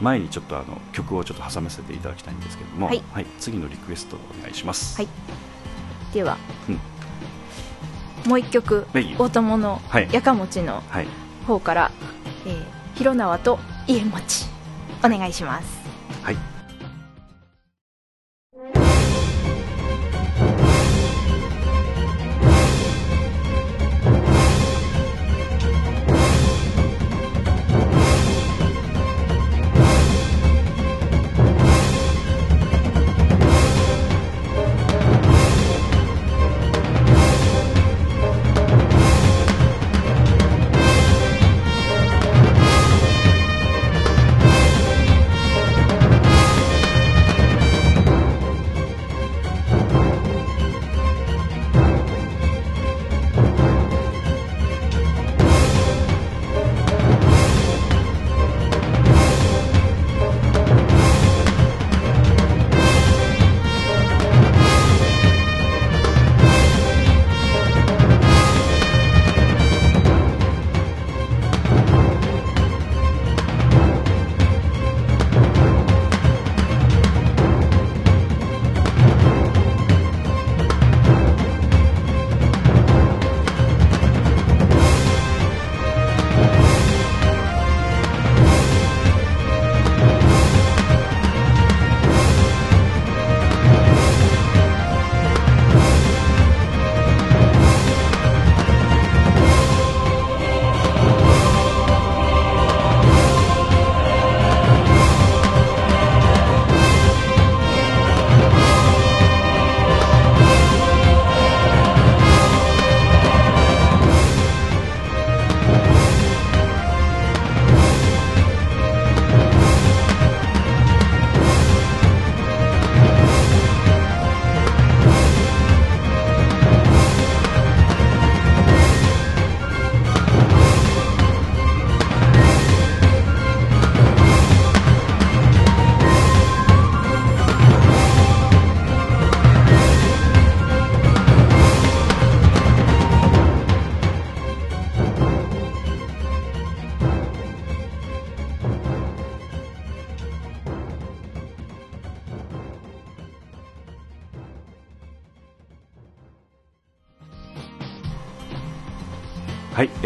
前にちょっとあの曲をちょっと挟ませていただきたいんですけども、はい。次のリクエストをお願いします。はい。では、うん。もう一曲はい。大友のはい。やかもちのはい。方から、えー、広縄と家持ちお願いします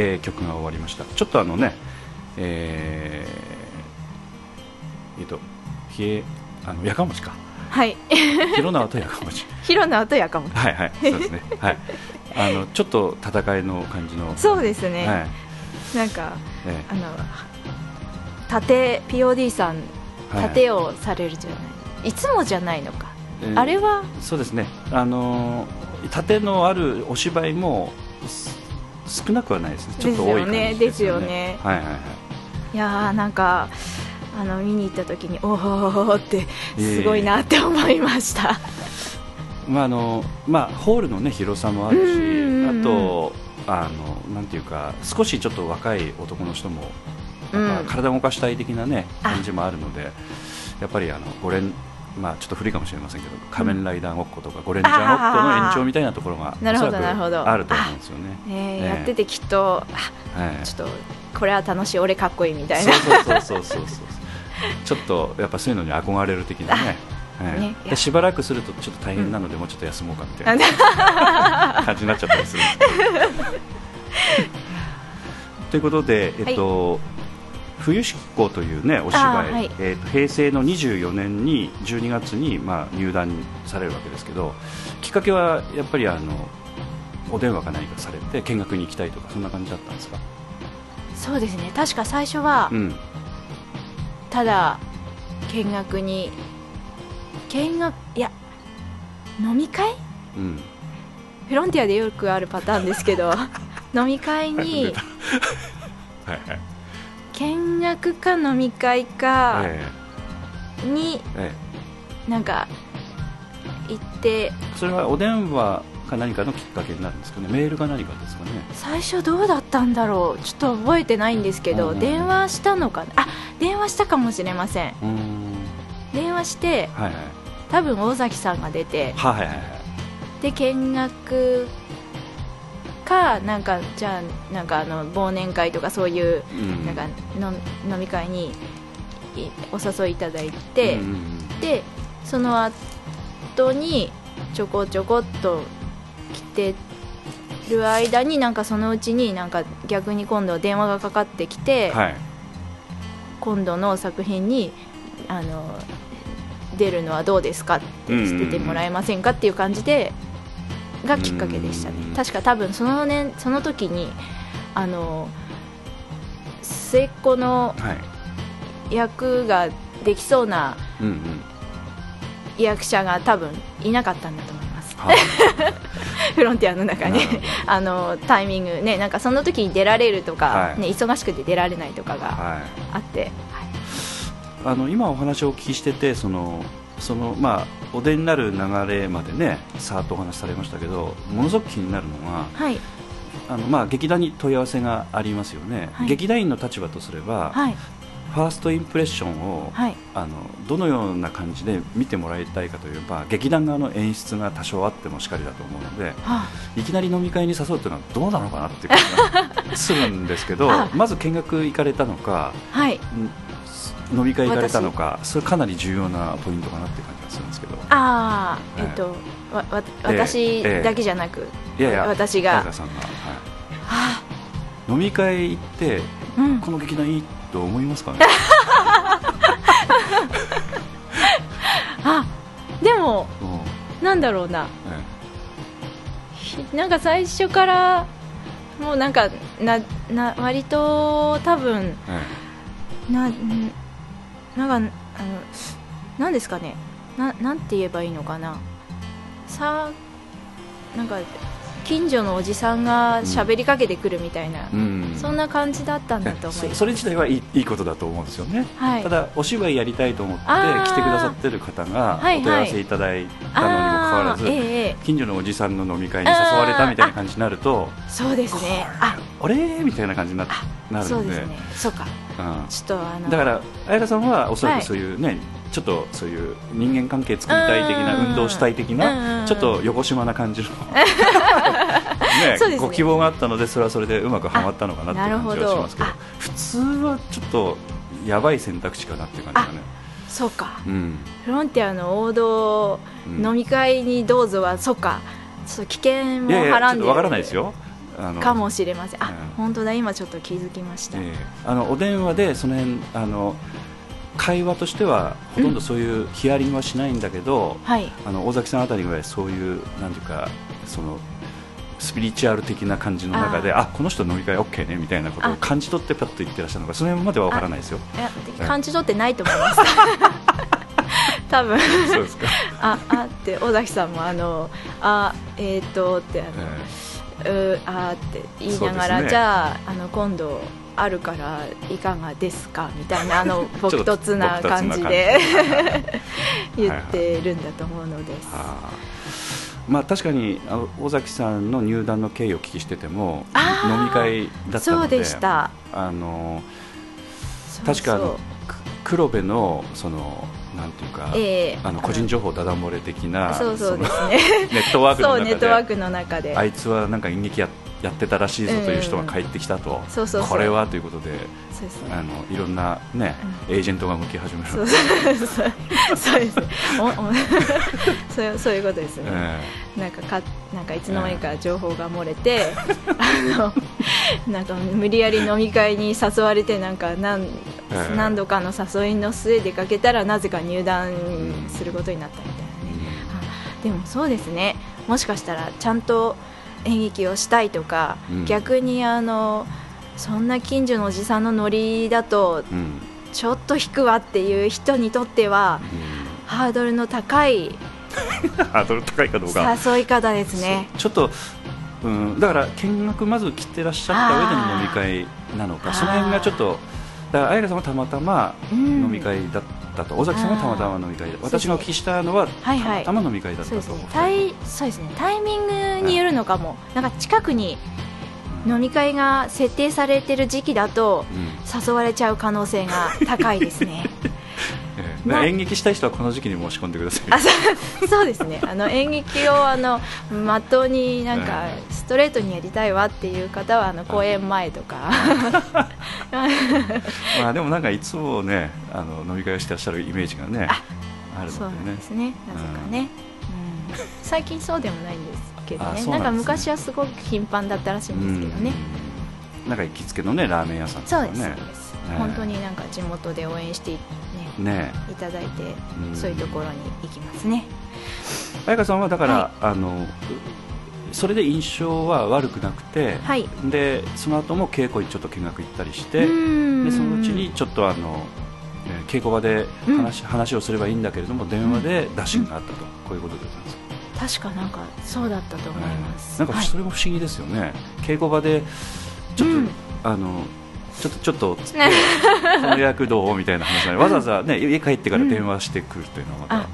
えー、曲が終わりました。ちょっとあのねえー、えっ、ー、と冷えあのやかもちか。はい。広縄とやかもち。広縄とやかもち。はいはいそうですね。はい。あのちょっと戦いの感じの。そうですね、はい、なんか、えあの盾 POD さん盾をされるじゃない、はい、いつもじゃないのか、えー、あれは？そうですね。あの盾のあるお芝居も少なくはないですね。ちょっと多い感じですよね。はいはいはい。いやなんかあの見に行った時におおってすごいなって思いました、まああのまあ、ホールの、ね、広さもあるし、あとあのなんていうか少しちょっと若い男の人も、うん、体を動かしたい的な、ね、感じもあるのでやっぱりあの5連まあ、ちょっと古いかもしれませんけど仮面ライダーごっことか、ゴレンジャーごっこの延長みたいなところがなるほどなるほど。あると思うんですよね。えー、やっててきっと、はい、ちょっとこれは楽しい俺かっこいいみたいな。そうそうそうそうそうちょっとやっぱそういうのに憧れる的なね。ね、でしばらくするとちょっと大変なので、もうちょっと休もうかみたいな感じになっちゃったりするんですけど。ということで、えっと、はい冬執行という、ね、お芝居、はい、えーと、平成の24年に12月に、まあ、入団されるわけですけどきっかけはやっぱりあのお電話か何かされて見学に行きたいとかそんな感じだったんですか？そうですね。確か最初は、うん、ただ見学に見学いや飲み会、うん、フロンティアでよくあるパターンですけど 飲み会にはい、はい見学か飲み会かに、なんか行って。それはお電話か何かのきっかけになるんですかね？メールか何かですかね？最初どうだったんだろう？ちょっと覚えてないんですけど、電話したのかあ電話したかもしれません。電話して、はいはい、多分大崎さんが出て、はいはいはい、で見学かなんかじゃあなんかあの忘年会とかそういう、なんかの飲み会にお誘いいただいて、でその後にちょこちょこっと来てる間になんかそのうちになんか逆に今度電話がかかってきて、はい、今度の作品にあの出るのはどうですかって捨ててもらえませんかっていう感じでがきっかけでしたね。確か多分その年その時にあの末っ子の役ができそうな役者が多分いなかったんだと思います、はい、フロンティアの中に。あのタイミングねなんかその時に出られるとか、はい、ね、忙しくて出られないとかがあって、はい、あの今お話をお聞きしててそのそのまあお出になる流れまでねさーっとお話しされましたけどものすごく気になるのが、はい、あのまあ劇団に問い合わせがありますよね、はい、劇団員の立場とすれば、はい、ファーストインプレッションを、はい、あのどのような感じで見てもらいたいかといえば劇団側の演出が多少あってもしかりだと思うので、はあ、いきなり飲み会に誘うというのはどうなのかなっていう感じがするんですけどまず見学行かれたのか、はい、飲み会行かれたのかそれかなり重要なポイントかなって感じがするんですけど。ああ、えっとわわ私だけじゃなく、いやいや私が。さんが、はい。はあ、飲み会行って、うん、この劇団いいと思いますかね？あでも、なんだろうな、なんか最初からもうなんかなな割と多分、ななんかあのなんですかね。ななんて言えばいいのかな。さなんか近所のおじさんが喋りかけてくるみたいな、うん、そんな感じだったんだと思います。それ自体はいいいいことだと思うんですよね、はい、ただお芝居やりたいと思って来てくださってる方がお問い合わせいただいたのにもかかわらず、え近所のおじさんの飲み会に誘われたみたいな感じになるとそうですね。ああれ？みたいな感じにななるのでそうですね。そうか、うん、ちょっとあのだから彩香さんはおそらくそういうね、はいちょっとそういう人間関係作りたい的な運動したい的なちょっと横島な感じの ね、ご希望があったのでそれはそれでうまくはまったのかなっていう感じがしますけど普通はちょっとやばい選択肢かなっていう感じがね。そうか、うん、フロンティアの王道、飲み会にどうぞはそうか。ちょっと危険もはらんでわからないですよかもしれません。あ、うん本当だ今ちょっと気づきました、ええ。あのお電話でその辺あの会話としてはほとんどそういうヒアリングはしないんだけど、はい。あの尾崎さんあたりぐらいそういうなんていうかそのスピリチュアル的な感じの中であこの人飲み会 OK ねみたいなことをあ。感じ取ってパッと言ってらっしゃるのかその辺までは分からないですよ。感じ取ってないと思います。多分。そうですか、ああって尾崎さんもあのあえっ、ー、とってあえの、うあーって言いながら、ね。じゃああの今度あるからいかがですか？みたいなあの 朴ちょっと突な感じ朴で。突 言ってるんだと思うのです、あー。まあ、確かにあの尾崎さんの入団の経緯をお聞きしてても飲み会だったそうのででした。あの確か黒部のそのなんていうか、ええ。あの個人情報ダダ漏れ的なそうそうですのねネットワークの中で。ネットワークの中で。あいつはなんか演劇ややってたらしいぞという人が帰ってきたと、そうそう。これはということでね。あのいろんな、ねエージェントが動き始める。そうそうそう。そうですねおおそうそういうことですね、えなんかかなんかいつの間にか情報が漏れて、あのなんか無理やり飲み会に誘われてなんか何,、ええ。何度かの誘いの末出かけたらなぜか入団することになったみたいなね、あでもそうですね。もしかしたらちゃんと演劇をしたいとか、うん。逆にあのそんな近所のおじさんのノリだとちょっと引くわっていう人にとってはハードルの高いうん ハードル高いかどうか。誘い方ですね。ちょっと、うん、だから見学まず来てらっしゃった上での飲み会なのか。その辺がちょっとだから彩香さんはたまたまうん。飲み会だったと、尾崎さんはたまたま飲み会だ私がお聞きしたのははいはい。たまたま飲み会だったと、そうですね。タイそうですね。タイミングによるのかも、なんか近くに飲み会が設定されてる時期だとうん。誘われちゃう可能性が高いですね。演劇したい人はこの時期に申し込んでくださいあそうそうですね。あの演劇をあのまっとうになんかえストレートにやりたいわっていう方はあの公演前とか。まあでもなんかいつもねあの飲み会をしてらっしゃるイメージがねあるそうのでね。なんですね。なぜかね、うん。最近そうでもないんですけどあねそうなんか昔はすごく頻繁だったらしいんですけどね、うん。なんか行きつけのねラーメン屋さんとかね。そうです、ね。本当になんか地元で応援してねね。いただいて、うん。そういうところに行きますね。彩香さんはだから、はあのそれで印象は悪くなくて、はい。でその後も稽古にちょっこ見学行ったりしてでそのうちにちょっとあのえー稽古場で話,、話をすればいいんだけれども電話で打診があったと、こういうことでございます、確かなんかそうだったと思います、なんかはい。それも不思議ですよね、稽古場でちょっと、うん。あのちょっとちょっとつってこの予約どうみたいな話。わざわざ、ね、家帰ってから電話してくるというのはまた、あ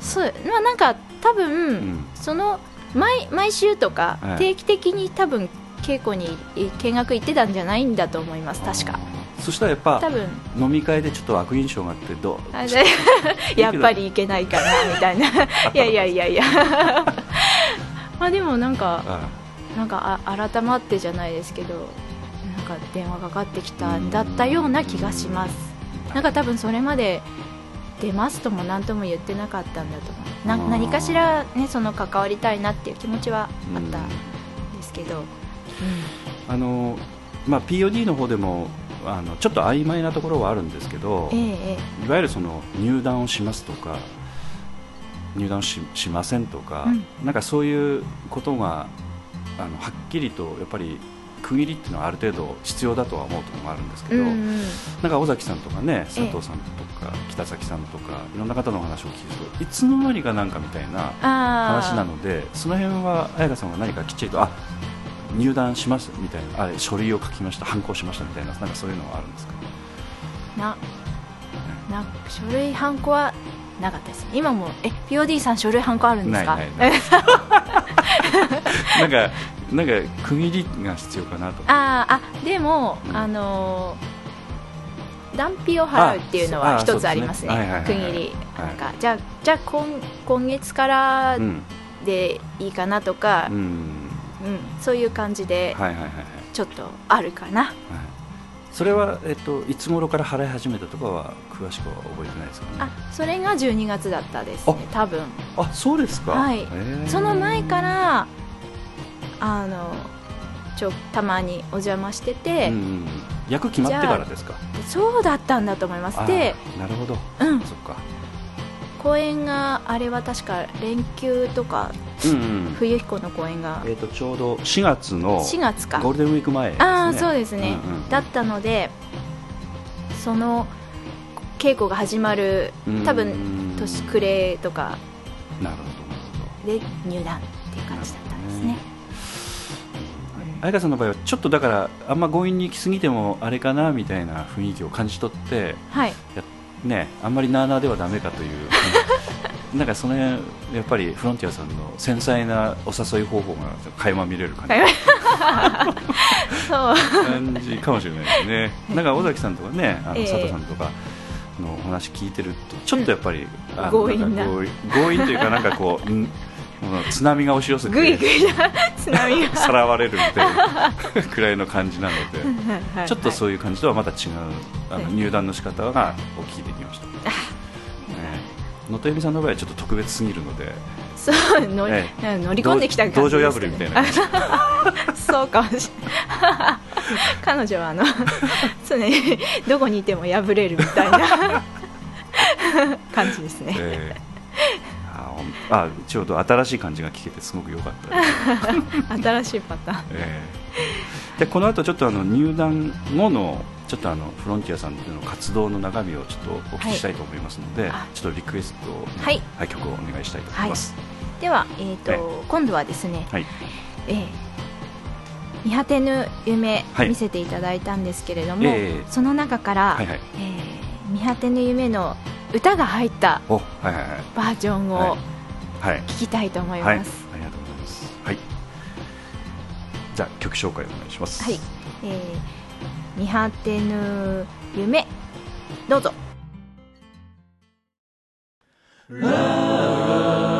そうまあなんか多分、うん。その毎毎週とかはい。定期的に多分稽古に見学行ってたんじゃないんだと思います確かそしたらやっぱ多分。飲み会でちょっと悪印象があってどう？やっぱりいけないかなみたいな。いやいやいやいや。まあでもなんかあなんかあ改まってじゃないですけどなんか電話かかってきたんだったような気がします。なんか多分それまで出ますとも何とも言ってなかったんだと思う。な何かしら、ね、その関わりたいなっていう気持ちはあったんですけど、あのまあ、POD の方でもあのちょっと曖昧なところはあるんですけど、うん、えええ。いわゆるその入団をしますとか入団ししませんとか、うん。なんかそういうことがあのはっきりとやっぱり区切りっていうのはある程度必要だとは思うところもあるんですけど、えうんうん。なんか尾崎さんとかね佐藤さんとか、北崎さんとかいろんな方のお話を聞くといつの間にかなんかみたいな話なのでその辺は彩香さんは何かきっちりとあ入団しますみたいなあ書類を書きました反抗しましたみたいななんかそういうのはあるんですか？なな書類ハンコはなかったです。今もえ POD さん書類ハンコあるんですか？ないないない。なんかなんか区切りが必要かなと。あーあでも、うん。あのー断費を払うっていうのあは一つありますねはいはいはいはい。区切り。はいなんかじゃあじゃあ今今月からうんでいいかなとか、ううん。んそういう感じではいはいはいはい。ちょっとあるかな、はい。それは、えっと、いつ頃から払い始めたとかは詳しくは覚えてないですかね？あそれが12月だったですね多分。あそうですか。はい。その前からあのちょたまにお邪魔してて、うんうん役決まってからですか？そうだったんだと思います。でなるほど。うん。そっか公演があれは確か連休とかうんうん。冬彦の公演が。えっ、とちょうど4月の4月か。ゴールデンウィーク前ね。ああそうですね、うんうんだったのでその稽古が始まるうん。多分年暮れとか。なるほど。で入団っていう感じだったんですね。相川さんの場合はちょっとだからあんま強引に行き過ぎてもあれかなみたいな雰囲気を感じ取ってはいねあんまりなあなあではダメかという。なんかその辺やっぱりフロンティアさんの繊細なお誘い方法が垣間見れる感じ。感じかもしれないですね。なんか尾崎さんとかね、あのええ。佐藤さんとかのお話聞いてると、ちょっとやっぱり、あの強引な。んか強引というか、なんかこう津波が押し寄せぐいぐて、いな津波が。さらわれるみたいなくらいの感じなので、はい。ちょっとそういう感じとはまた違うあのはい。入団の仕方がお聞きできました。ね能登由美さんの場合はちょっと特別すぎるので、そう乗り,、え乗り込んできた感じ道場破りみたいな。そうかもしれない。彼女はあの常にどこにいても破れるみたいな感じですね。ええあちょうど新しい感じが聞けてすごく良かった。です。新しいパターン。ええ。でこの後ちょっとあの入団後のちょっとあのフロンティアさんでの活動の中身をちょっとお聞きしたいと思いますので、はいあちょっとリクエストの、はい。曲をお願いしたいと思います。では、えーとええ。今度はですね、はい。えー見果てぬ夢はい。見せていただいたんですけれども、ええ。その中から、はいはい。えー見果てぬ夢の歌が入ったバージョンをはいはい聞きたいと思いはい、あます。りがとうございます。はい。じゃあ曲紹介お願いします。はい、えー見果てぬ夢どうぞ初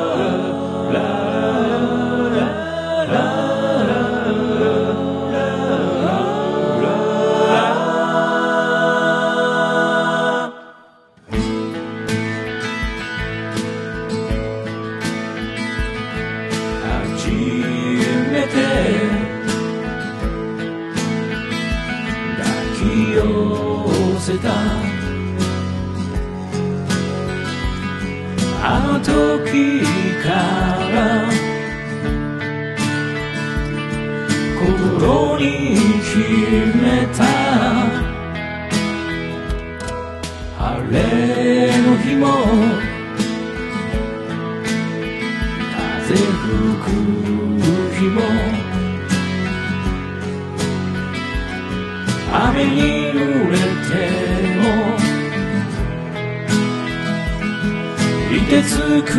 く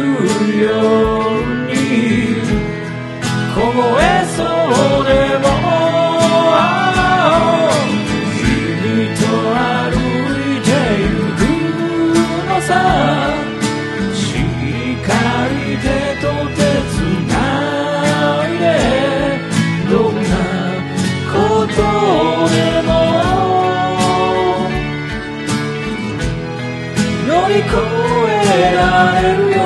ように凍えそうでも君と歩いてゆくのさ。しっかり手と手つないでどんなことでも乗り越ええられるよ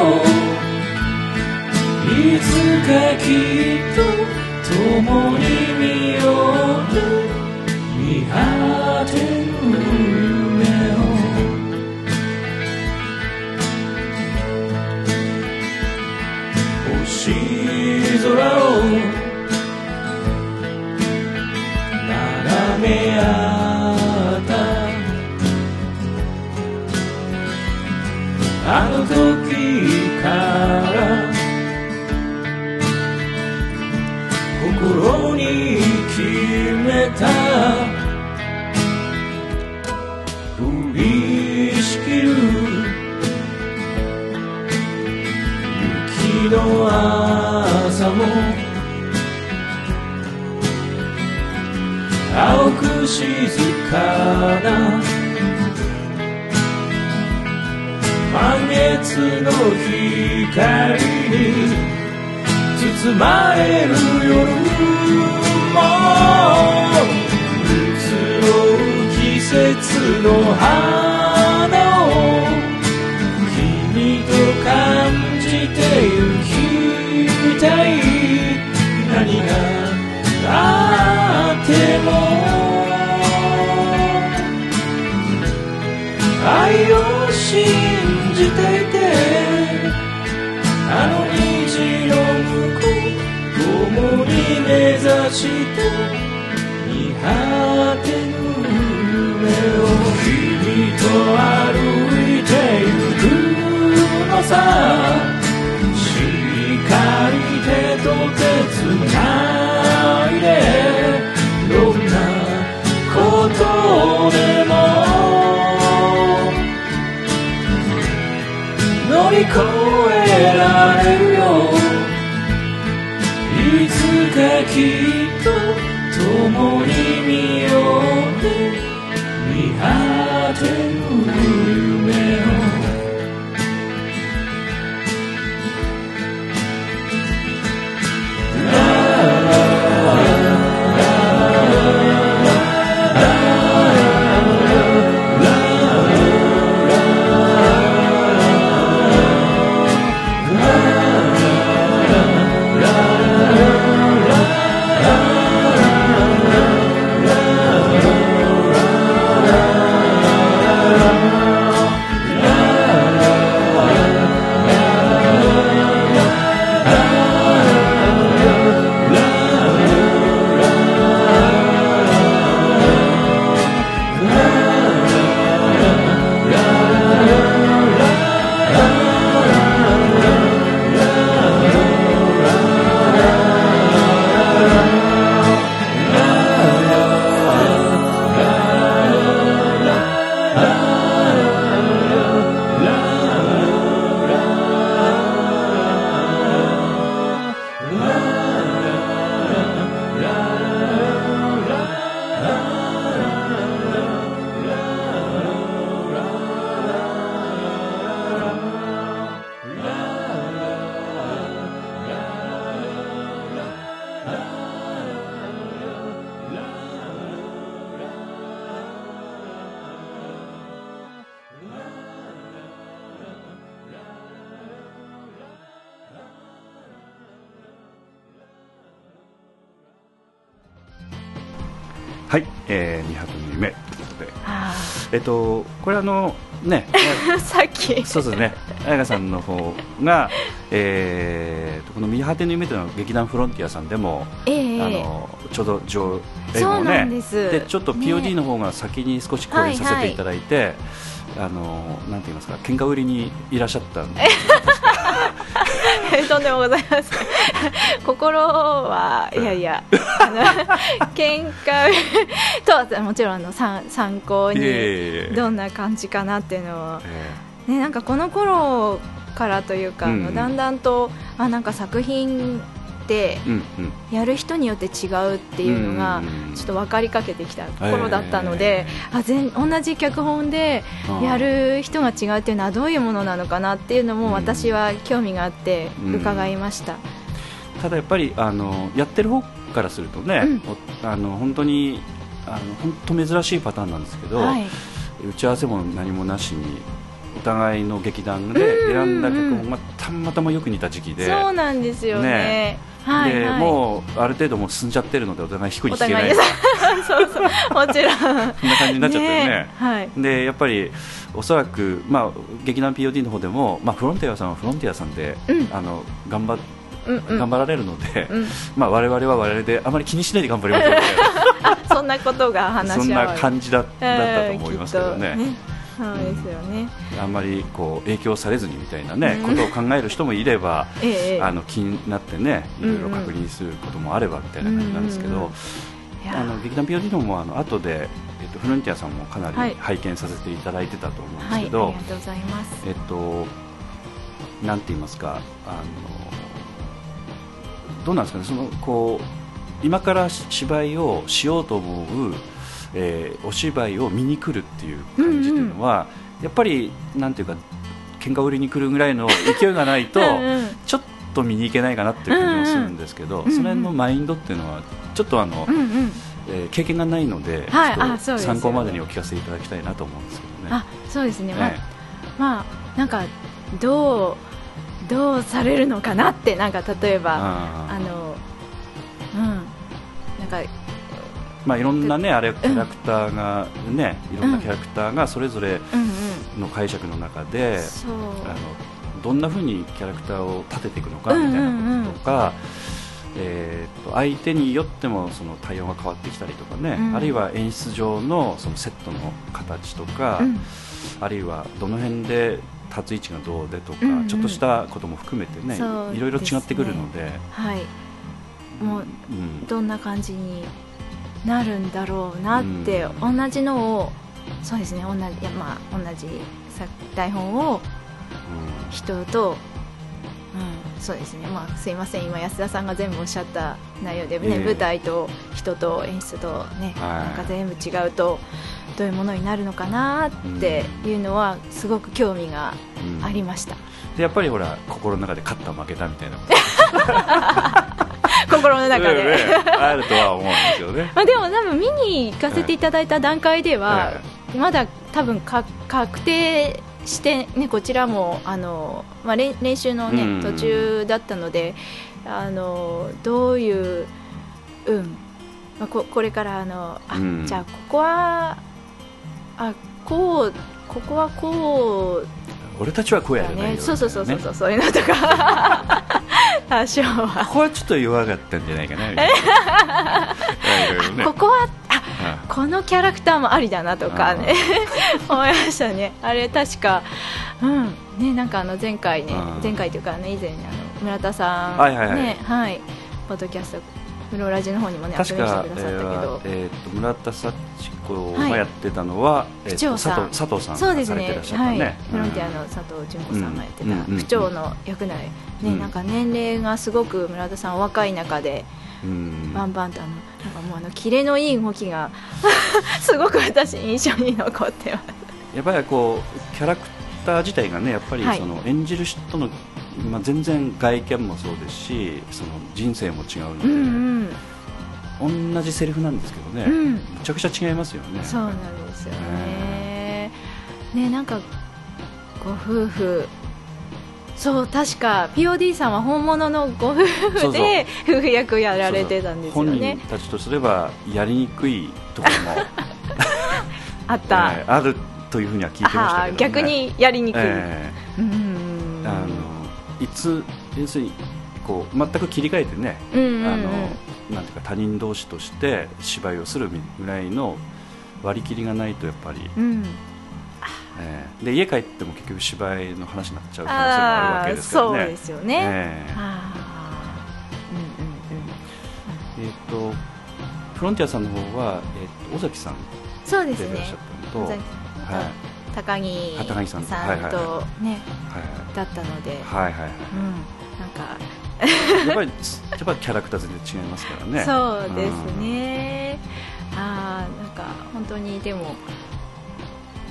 いつかきっと共に見よう見果て静かな。満月の光に包まれる夜も。移ろう季節の花を君と感じてゆきたい何があり愛を信じていてあの虹の向こう共に目指して見果てぬ夢を君と歩いてゆくのさ。しっかり手と手つないでどんなことでそうですね、彩香さんの方が、えーと、この見果ての夢というのは劇団フロンティアさんでも、ええ。あのちょうど上映をね。です。でちょっと POD ねの方が先に少し公演させていただいて、あのなんて言いますか喧嘩売りにいらっしゃったんで。とんでもございません。心はいやいやあの喧嘩ともちろんあの参参考にどんな感じかなっていうのをえね、なんかこの頃からというか、あうん。うんのだんだんとあなんか作品ってやる人によって違うっていうのがうんうんうん。ちょっと分かりかけてきた頃だったので、あ全同じ脚本でやる人が違うっていうのはどういうものなのかなっていうのも私は興味があって伺いました。ただやっぱりあのやってる方からするとね、おあの本当にあの本当珍しいパターンなんですけど、はい。打ち合わせも何もなしにお互いの劇団で選んだ脚本がたまたまよく似た時期で、そうなんですよね。ねはい、ではい、もうある程度もう進んじゃってるのでお互い引くにお引けない。そうそう、もちろん。そんな感じになっちゃってるねねはい。でやっぱりおそらく、まあ、劇団 POD の方でも、まあ、フロンティアさんはフロンティアさんで、うんあの頑張っうんうん。頑張られるので、うんまあ、我々は我々であまり気にしないで頑張りましょう そんなことが話し合なそんな感じだだったと思いますけどね。そうですよね。あんまりこう影響されずにみたいなね、うん。ことを考える人もいれば、ええええ。あの気になってねいろいろ確認することもあればみたいな感じなんですけど、うんうんあの劇団 POD のもあの後で、えっと、フロンティアさんもかなはい。り拝見させていただいてたと思うんですはい、ありけど、がとうございます。えっとなんて言いますかあのどうなんですかねそのこう今から芝居をしようと思う、えーお芝居を見に来るっていう感じっていうのは、やっぱりなんていうか喧嘩売りに来るぐらいの勢いがないと うんうん。ちょっと見に行けないかなっていう感じもするんですけど、うんうんその辺のマインドっていうのはちょっとあの、うんうん。えー経験がないので,、はい参考までにお聞かせいただきたいなと思うんですけどね。あ、そうですね。まあえ、まあ、なんかどうどうされるのかなってなんか例ええばあのうん。なんかまあ、いろんな、ね、あれキャラクターが、ね、いろんなキャラクターがそれぞれうんの解釈の中うであのどんなふうにキャラクターを立てていくのかみたいなこととか、えー、と相手によってもその対応が変わってきたりとかね、うん。あるいは演出上のそのセットの形とか、うん。あるいはどの辺で立つ位置がどうでとか、ちょっとしたことも含めてね、いろいろ違ってくるので。はい。もううん。どんな感じになるんだろうなって、う同じのをそうですね同じいやまあ同じさ台本を人と、うん、そうですね、まあ、すいません。今安田さんが全部おっしゃった内容で、ねええ。舞台と人と演出とね、はい。なんか全部違うとどういうものになるのかなっていうのはすごく興味がうん。ありました、でやっぱりほら心の中で勝った負けたみたいな 心の中で、ね。あるとは思うんですよね。まあ、でも多分見に行かせていただいた段階では、えまだ多分か確定して、ね、こちらもあの、まあ、練練習の、ねうん。途中だったのであのどういう、うん。まあ、ここれからあのあ、うん。じゃあここはあこうここはこう俺たちはこうやだらないよね。そうそうそうそうそう、そういうのとか。多少は。ここはちょっと弱かったんじゃないかな。ね。ここはああこのキャラクターもありだなとかね。思いましたね。あれ確か。うん。ねなんかあの前回ねうん前回というかね以前にあの村田さん。はいはいはい。ねはい。ポッドキャストフローラジの方にもね遊確かびに来てくださったけど、えーえーと村田幸子はい。がやってたのは、えーと区長さん。佐藤佐藤さんそうですがされてねらっしゃったね、はい、フロンティアうんの佐藤純子さんがやってた区長の役内、ねうん。なんか年齢がすごく村田さんお若い中でうん。バンバンとあのなんかもうあのキレのいい動きが すごく私印象に残ってます。やっぱりこうキャラクター自体がねやっぱりはい。その演じる人の、まあ、全然外見もそうですしその人生も違うので、うん同じセリフなんですけどね、うん、うんむちゃくちゃ違いますよね。そうなんですよね。ねなんかご夫婦そう確か POD さんは本物のご夫婦で夫婦役やられてたんですよね。本人たちとすればやりにくいところも、あった、えーあるというふうには聞いてましたあけど、ね、ー逆にやりにくい、えうん。ーあのいつ要するにこう全く切り替えてね、うんうんうん。あのなんていうか他人同士として芝居をするぐらいの割り切りがないとやっぱり、うん。えーで家帰っても結局芝居の話になっちゃう可能性もあるわけですからね。そうですよね、えー。えー、とフロンティアさんの方は、えー、と尾崎さん。ですね。出てらっしゃったのと、尾崎はい。高木さんと。ねはいだったので、はいはい。はいうん。なんか。やっぱりやっぱりキャラクター全然違いますからね。そうですね、ああなんか本当にでも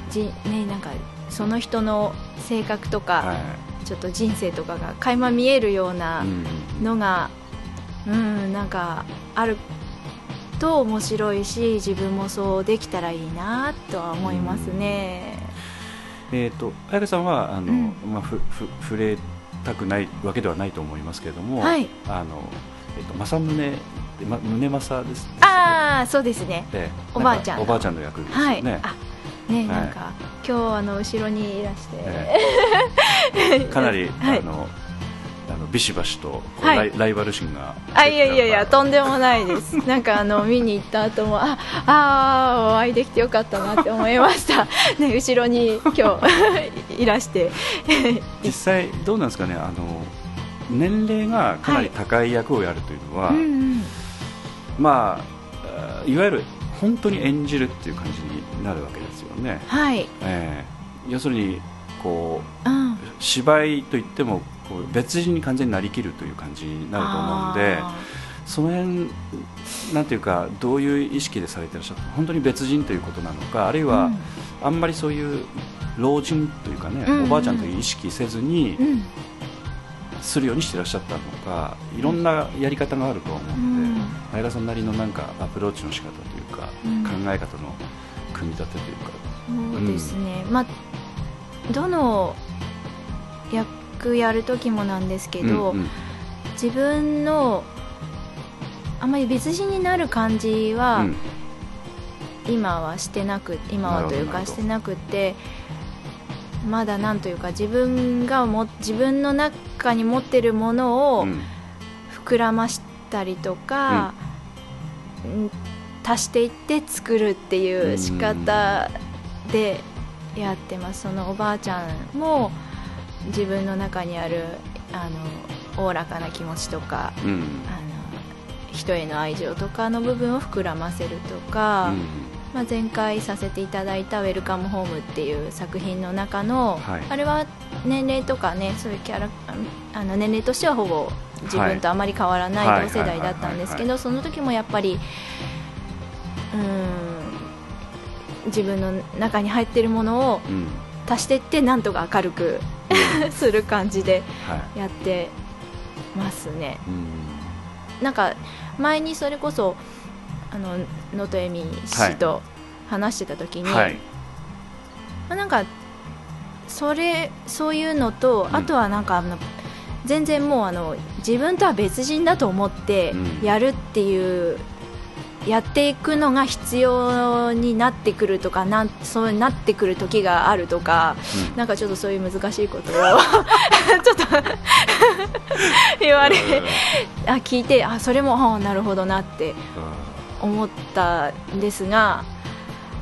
じねなんかその人の性格とか、はい。ちょっと人生とかが垣間見えるようなうん。のがうんなんかあると面白いし自分もそうできたらいいなとは思いますね、えー、と彩香さんはあの、うん。まあ、ふふ触れたくないわけではないと思いますけれども、はい。あのえー、と政宗でま宗政ですああそうですね。ええ。おばあちゃんおばあちゃんの役ですよはい、ね、なんか今日あの後ろにいらして、え。かなり、はい。あのビシバシとはい。ライバル心があいやいやいやとんででもないです。なんかあの見に行った後もああーお会いできてよかったなって思いました。ね後ろに今日 いらして。実際どうなんですかねあの年齢がかなり高い役をやるというのは、うんうん。まああいわゆる本当に演じるっていう感じになるわけですよね、はい。ええ。要するにこううん。芝居といってもこう別人に完全になりきるという感じになると思うんであその辺なんていうかどういう意識でされてらっしゃった？本当に別人ということなのかあるいーは、あんまりそういう老人というかね、うん。おばあちゃんという意識せずにうん。うんするようにしてらっしゃったのかいろんなやり方があると思ううん。ので相田さんなりのなんかアプローチの仕方というか、うん。考え方の組み立てというか。そうですね、まあどの役やる時もなんですけど、うんうん。自分のあんまり別人になる感じは、うん。今はしてなく今はというかしてなくてまだなんというか自分がも自分の中に持ってるものをうん。膨らましたりとか、うん。足していって作るっていう仕方でやってます。そのおばあちゃんも自分の中にあるあのおおらかな気持ちとかうん。あの人への愛情とかの部分を膨らませるとか、まあ、前回させていただいた「ウェルカムホーム」っていう作品の中の、はい。あれは年齢とかねそういうキャラあの年齢としてはほぼ自分とあまり変わらなはい。い同世代だったんですけどその時もやっぱりうーん自分の中に入ってるものをうん足していってなんとか明るく する感じではい。やってますね。うん。なんか前にそれこそあの能登恵美氏と話してた時に、はい。まあなんかそれそういうのと、うん。あとはなんかあの全然もうあの自分とは別人だと思ってうん。やるっていう、やっていくのが必要になってくるとかなんそうなってくる時があるとか、うん。なんかちょっとそういう難しいことを ちょっと 言われ、あ聞いてあそれもあなるほどなって思ったんですが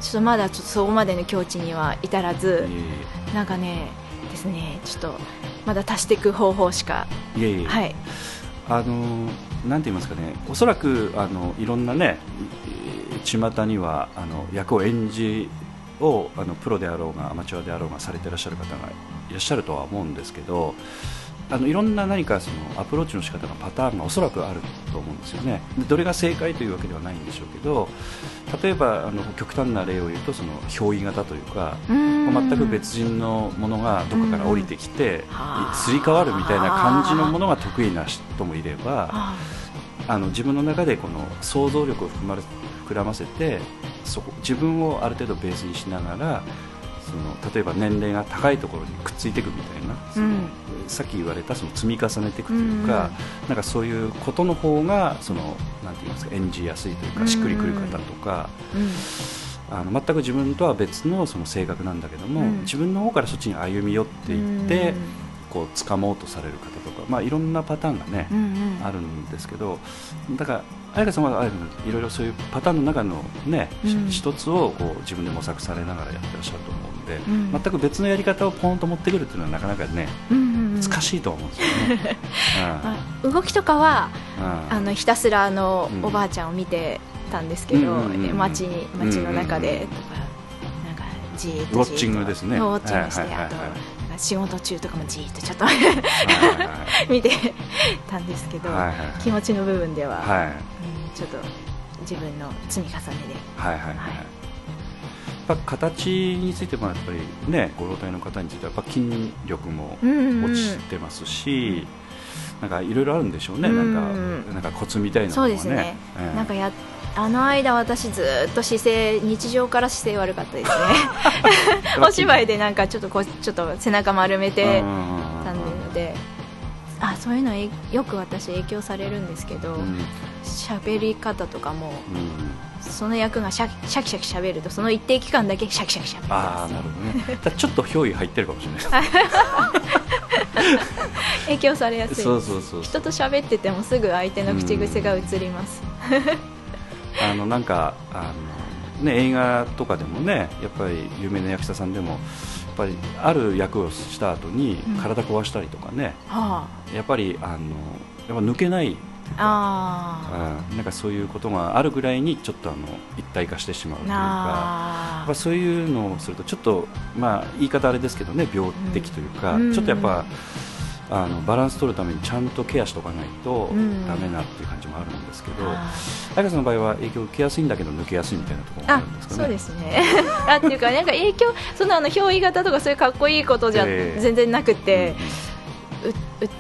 ちょっとまだちょっとそこまでの境地には至らずなんかねですねちょっとまだ足していく方法しかえいえいえ。はい。あのなんて言いますかね、おそらくあのいろんなね、巷にはあの役を演じをあのプロであろうがアマチュアであろうがされていらっしゃる方がいらっしゃるとは思うんですけど、あのいろんな何かそのアプローチの仕方がパターンがおそらくあると思うんですよね。でどれが正解というわけではないんでしょうけど、例えばあの極端な例を言うとその憑依型というか。全く別人のものがどこかから降りてきて、はあすり替わるみたいな感じのものが得意な人もいればああの自分の中でこの想像力を含まれ膨らませてそこ自分をある程度ベースにしながらその例えば年齢が高いところにくっついていくみたいな、そのうんさっき言われたその積み重ねていくというか、なんかそういうことの方がそのなんて言いますか演じやすいというか、うん。しっくりくる方とか。うん。あの全く自分とは別のその性格なんだけども、うん。自分の方からそっちに歩み寄っていって、こう掴もうとされる方とか、まあ、いろんなパターンがね、うんうん。あるんですけどだから彩香さんはいろいろそういうパターンの中のね、しうん。一つをこう自分で模索されながらやってらっしゃると思うんで、うん。全く別のやり方をポンと持ってくるっていうのはなかなかねうんうんうん。難しいと思うんですよね。まあ動きとかはうん。あのひたすらあのうんおばあちゃんを見てたんですけど、うんうんうんうん。街に街の中でとか、なんかじーっとウォッチングですね。ウォッチングして、はいはいはいはい。あと仕事中とかもじーっとちょっとはい 見てたんですけど、はいはい気持ちの部分では、はい。うんちょっと自分の積み重ねで。はいはいはい、はい。やっぱ形についてもやっぱりねご老体の方についてはやっぱ筋力もうんうん落ちてますし、なんかいろいろあるんでしょうね、うんなんかなんかコツみたいなのがね。そうですね、ええ。なんかやあの間私ずっと姿勢日常から姿勢悪かったですね。お芝居でなんかちょっとこうちょっと背中丸めてうんうんうんうん。たので。あそういうのえよく私影響されるんですけど。うん喋、り方とかもうん。その役がシャシャキシャキ喋るとその一定期間だけシャキシャキ喋る。ああなるほどね。ちょっと憑依入ってるかもしれない。影響されやすい。そうそうそう人と喋っててもすぐ相手の口癖が映ります、あのなんかあの、ね、映画とかでもねやっぱり有名な役者さんでもやっぱりある役をした後にうん。体壊したりとかね、はやっぱりあのやっぱ抜けないああうんなんかそういうことがあるぐらいにちょっとあの一体化してしまうというか。やなっぱそういうのをするとちょっと、まあ、言い方あれですけどね病的というか、うん。ちょっとやっぱあのバランス取るためにちゃんとケアしておかないとうん。ダメなっていう感じもあるんですけど、あ彩香さんの場合は影響を受けやすいんだけど抜けやすいみたいなところもああるんですかね？そうですね。あっていうかなんか影響そのあの憑依型とかそういうかっこいいことじゃええ。全然なくて、ううう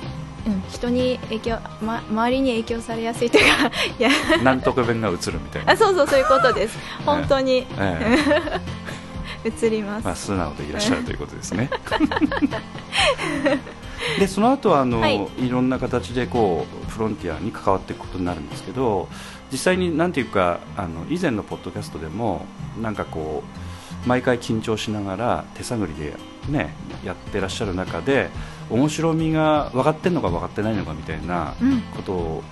うん、人に影響、ま、周りに影響されやすいというかい やんなんとか弁が映るみたいな。あ、そうそうそういうことです。本当に。ええ。映ります、まあ、素直でいらっしゃるということですね。でその後はあの、はい。い、ろんな形でこうフロンティアに関わっていくことになるんですけど実際になんていうかあの以前のポッドキャストでもなんかこう毎回緊張しながら手探りで、ね、やってらっしゃる中で面白みが分かってんのか分かってないのかみたいなうん。ことを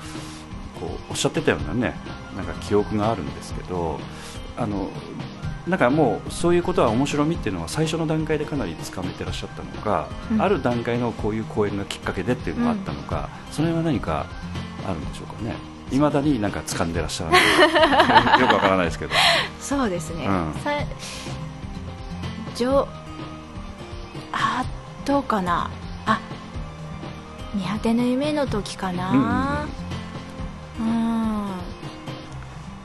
こうおっしゃってたようなねなんか記憶があるんですけどあのなんかもうそういうことは面白みっていうのは最初の段階でかなりつかめてらっしゃったのか、うん。ある段階のこういう公演がきっかけでっていうのがあったのか、それは何かあるんでしょうかね。いまだになんか掴んでらっしゃるんでよくわからないですけど。そうですね、うん。さあどうかなあ見果ての夢の時かな。うん。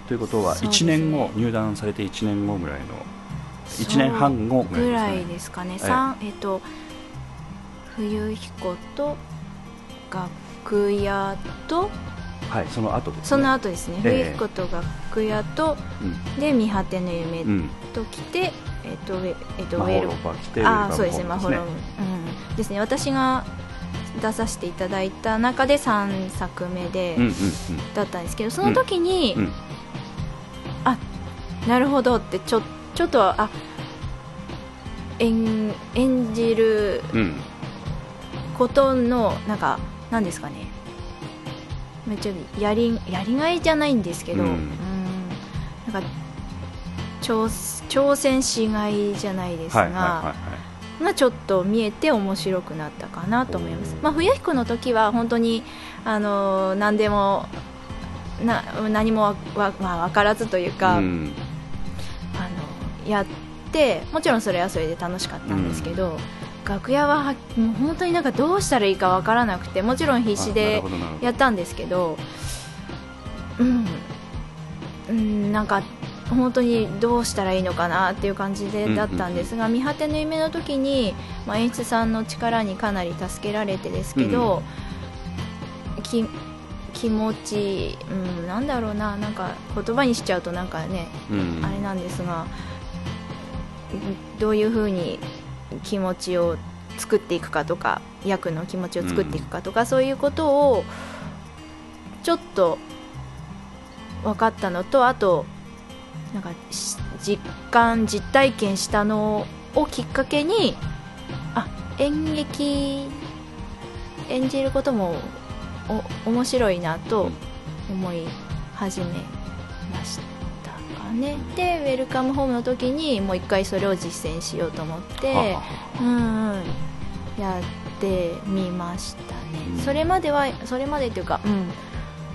ということはそうですね。1年後、入団されて1年後ぐらいの1年半後ぐらいですかね。ね、三えっと冬彦と楽屋とはいその後ですね。その後ですね、ええ。冬彦と楽屋とうん。で見果ての夢うん。と来て、えっとえっとウェル。あーそうですね、マホロム、うん、ですね、私が出させていただいた中で3作目で、だったんですけど、その時に、うんうん。あなるほどってちょちょっとあ演演じるうん。ことのなんかなんですかね。めっちゃやりやりがいじゃないんですけど、ううんん。なんか挑挑戦しがいじゃないですが、ちょっと見えて面白くなったかなと思います。まあ、冬彦の時は本当にあの何でもな何もわわ、まあ、分からずというか、うん。あのやってもちろんそれはそれで楽しかったんですけど、楽屋ははもう本当になんかどうしたらいいか分からなくてもちろん必死でやったんですけど、うん、うん、なんか本当にどうしたらいいのかなっていう感じでだったんですが、見果ての夢の時に、まあ、演出さんの力にかなり助けられてですけど、き気持ち、うん、なんだろうななんか言葉にしちゃうとなんかね、うんあれなんですがうんどういうふうに気持ちを作っていくかとか役の気持ちを作っていくかとか、そういうことをちょっと分かったのとあとなんかし実感実体験したのをきっかけにあ演劇演じることもお面白いなと思い始めましたかね。でウェルカムホームの時にもう一回それを実践しようと思ってうんうんやってみましたね、うん。それまではそれまでというか、うん、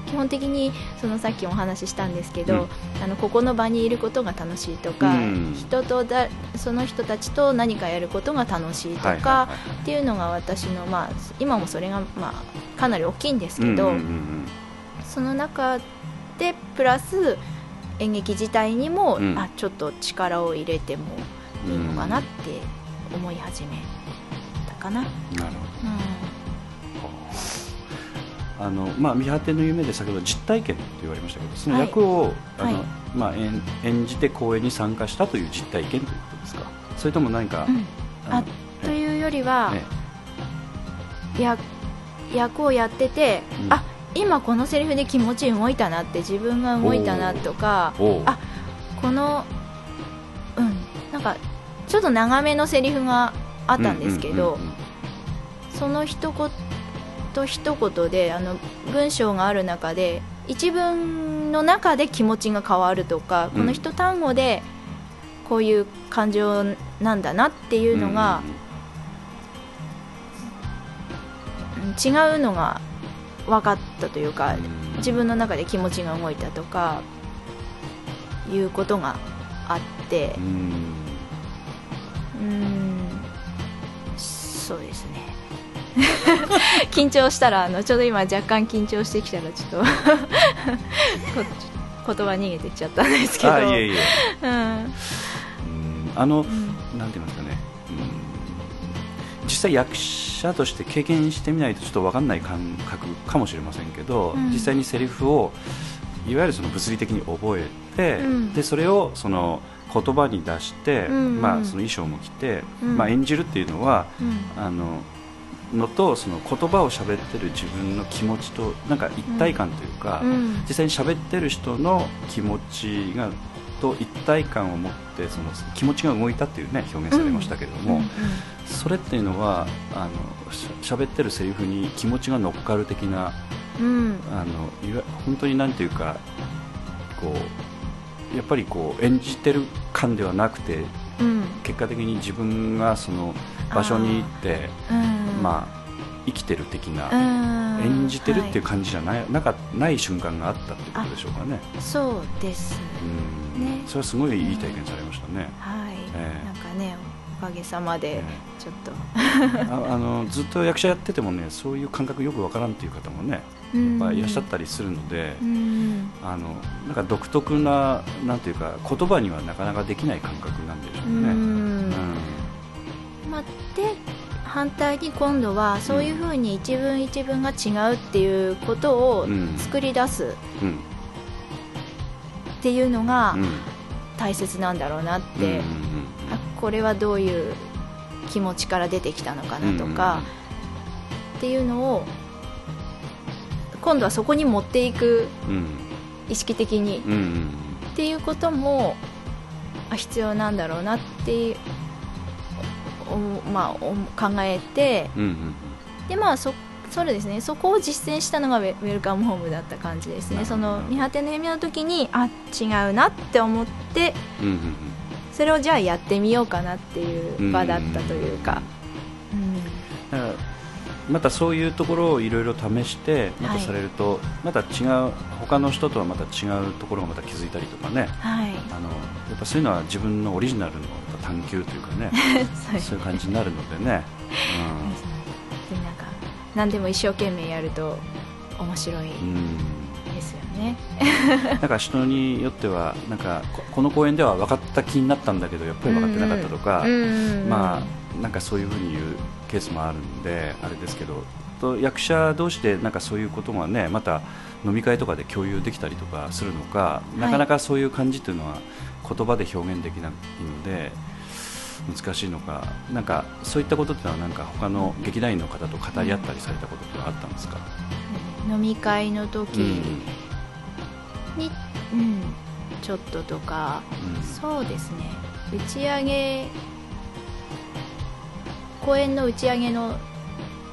基本的にそのさっきもお話ししたんですけど、あのここの場にいることが楽しいとか、うん。人とだその人たちと何かやることが楽しいとか、っていうのが私の、まあ、今もそれが、まあ、かなり大きいんですけど、うんうんうん。その中でプラス演劇自体にも、うん。あちょっと力を入れてもいいのかなって思い始めたかな。うん。なるほど。うんあのまあ、見果ての夢で先ほど実体験って言われましたけどそのはい。役を、あのはい。まあ、演演じて公演に参加したという実体験ということですか？それとも何か、うん。あというよりは、えや役をやってて、うん。あ今このセリフで気持ち動いたなって自分が動いたなとかあこのうん。なんかちょっと長めのセリフがあったんですけど、その一言一言であの文章がある中で一文の中で気持ちが変わるとか、この一単語でこういう感情なんだなっていうのが、うん違うのが分かったというか、うん自分の中で気持ちが動いたとかいうことがあって。う、ん。うん。そうですね緊張したらあのちょうど今若干緊張してきたらちょっと こ言葉逃げてっちゃったんですけど。あいえいえ。うん。うんあの、ん。なんて言いますかね、うん。実際役者として経験してみないとちょっと分かんない感覚かもしれませんけど、うん。実際にセリフをいわゆるその物理的に覚えて、うん。でそれをその言葉に出して、うんうん。まあ、その衣装も着て、うん。まあ、演じるっていうのはうん。あののとその言葉を喋ってる自分の気持ちとなんか一体感というか、うん。実際に喋ってる人の気持ちがと一体感を持ってその気持ちが動いたっていうね表現されましたけれども、それっていうのはあの喋ってるセリフに気持ちが乗っかる的なうん。あのいわ本当になんていうかこうやっぱりこう演じてる感ではなくてうん。結果的に自分がその場所に行ってうんまあ生きてる的な、うん。演じてるっていうは感じじゃない,、なんかない瞬間があったってことでしょうかね。いそうですうん。ねそれはすごいいい体験されましたね。はい、ええ。なんかねおかげさまでえちょっと、あ あのずっと役者やっててもねそういう感覚よくわからんっていう方もねやっぱいらっしゃったりするので、うん。あのなんか独特ななんていうか言葉にはなかなかできない感覚なんでしょううね。ん。うまあ、で反対に今度はそういうふうに一文一文が違うっていうことをうん作り出すっていうのがうん。大切なんだろうなって、これはどういう気持ちから出てきたのかなとか、っていうのを今度はそこに持っていく意識的に。っていうこともあ必要なんだろうなっていうおまあ、お考えてうんうんでまあそそうですね。そこを実践したのがウェルカムホームだった感じですね。その見果ての夢の時にあ違うなって思ってうんうんうん。それをじゃあやってみようかなっていう場だったというか、うんまたそういうところをいろいろ試してまたされると、また違う他の人とはまた違うところがまた気づいたりとかね。はい。あのやっぱそういうのは自分のオリジナルの探求というか ね。そういう感じになるのでね、でなんか何でも一生懸命やると面白いうん。うんですよね、なんか人によってはなんかここの公演では分かった気になったんだけどやっぱり分かってなかったとか、うんまあなんかそういうふうに言うケースもあるんであれですけどと役者同士でなんかそういうことがねまた飲み会とかで共有できたりとかするのか、なかなかそういう感じというのは言葉で表現できないので難しいのかなんかそういったことっていうのはなんか他の劇団員の方と語り合ったりされたことってあったんですか、飲み会の時うん。に、うんちょっととか。そうですね。打ち上げ公演の打ち上げの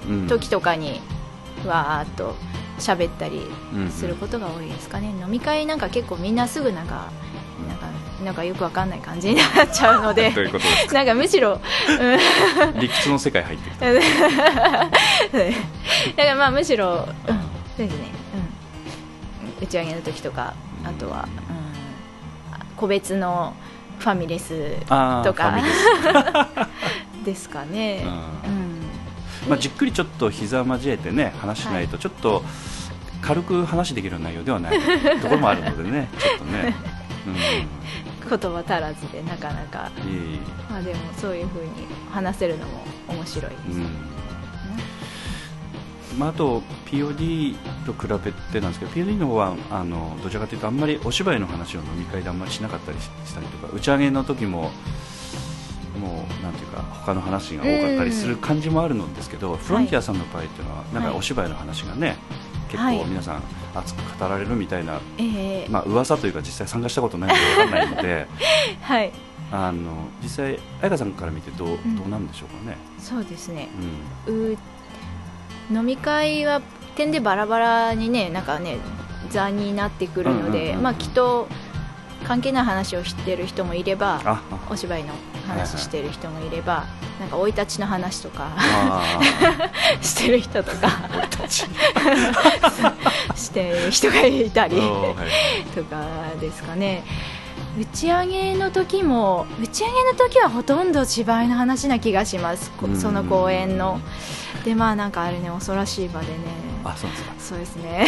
うん。うん時とかにわーっと喋ったりうん。することが多いですかね、飲み会なんか結構みんなすぐなんかなんかよくわかんない感じになっちゃうので。なんかむしろ、うん。理屈の世界入ってきた。だからまあむしろ、うん、そうですね、うん、打ち上げの時とかあとは、うん、個別のファミレスとか。ですかね、ううん。まあ、じっくりちょっと膝交えてね話しないとちょっと軽く話できる内容ではないところもあるのでねちょっとね、言葉足らずでなかなか、まあ、でもそういうふうに話せるのも面白いです、うん。まあ、あと POD と比べてなんですけど POD の方はあのどちらかというとあんまりお芝居の話を飲み会であんまりしなかったりししたりとか打ち上げの時ももうなんていうか他の話が多かったりする感じもあるのですけど、フロンティアさんの場合っていうのはなんかはいお芝居の話がね、結はい構皆さん熱く語られるみたいな、えーまあ噂というか実際参加したことないのでわからないので はい。あの実際彩香さんから見てどう,、ん。どうなんでしょうかね。そうですね。うん。う飲み会は点でバラバラにねなんかね座になってくるのでまあきっと関係ない話をしてる人もいればお芝居の話してる人もいればなんか生い立ちの話とかあ してる人とか してる人がいたり とかですかね。打ち上げの時も打ち上げの時はほとんど芝居の話な気がします。その公演のでまあなんかあれね恐ろしい場でね。あそうですか。そうですね。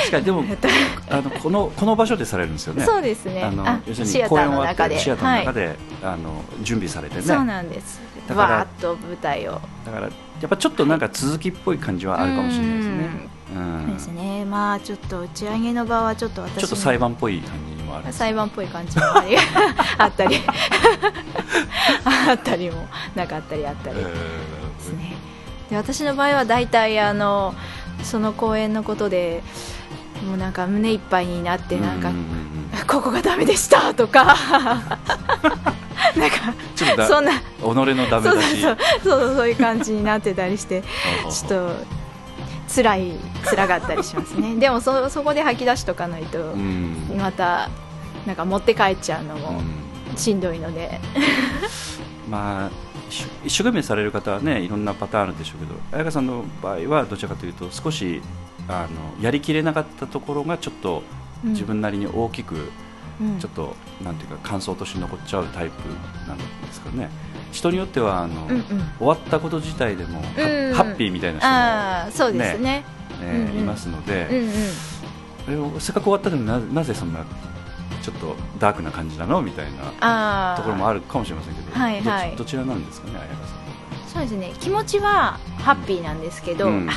確かにでも あのこのこの場所でされるんですよね。そうですね。あのあ要するに公演終わっの中で。てシアターの中はいで、あの準備されてね。そうなんです。だからわーっと舞台を。だからやっぱちょっとなんか続きっぽい感じはあるかもしれないですね。うん。そうですね。まあちょっと打ち上げの場はちょっと私ちょっと裁判っぽい感じにもある裁判っぽい感じもあり あったり。あったりもなかったりあったり。ですねで私の場合は大体あのその公演のことでもうなんか胸いっぱいになってなんか、ここがダメでしたとか。なんかちょっとだそんな。己のダメそう出しそう。そうそういう感じになってたりして ちょっと辛い辛かったりしますね。でもそそこで吐き出しとかないとうん。またなんか持って帰っちゃうのうもん。しんどいので、まあ一生懸命される方はねいろんなパターンあるんでしょうけど彩香さんの場合はどちらかというと少しあのやりきれなかったところがちょっと自分なりに大きく、うん。ちょっとなんていうか感想として残っちゃうタイプなんですかね。人によってはあの、うんうん。終わったこと自体でもハ,、うんハッピーみたいな人も、ああそうですね。ねうんうん。いますので、うんうん。えせっかく終わったのにななぜそんなちょっとダークな感じなの？みたいなところもあるかもしれませんけど、はいはい。どどちらなんですかね、彩香さん。のそうですね。気持ちはハッピーなんですけど、うん。あ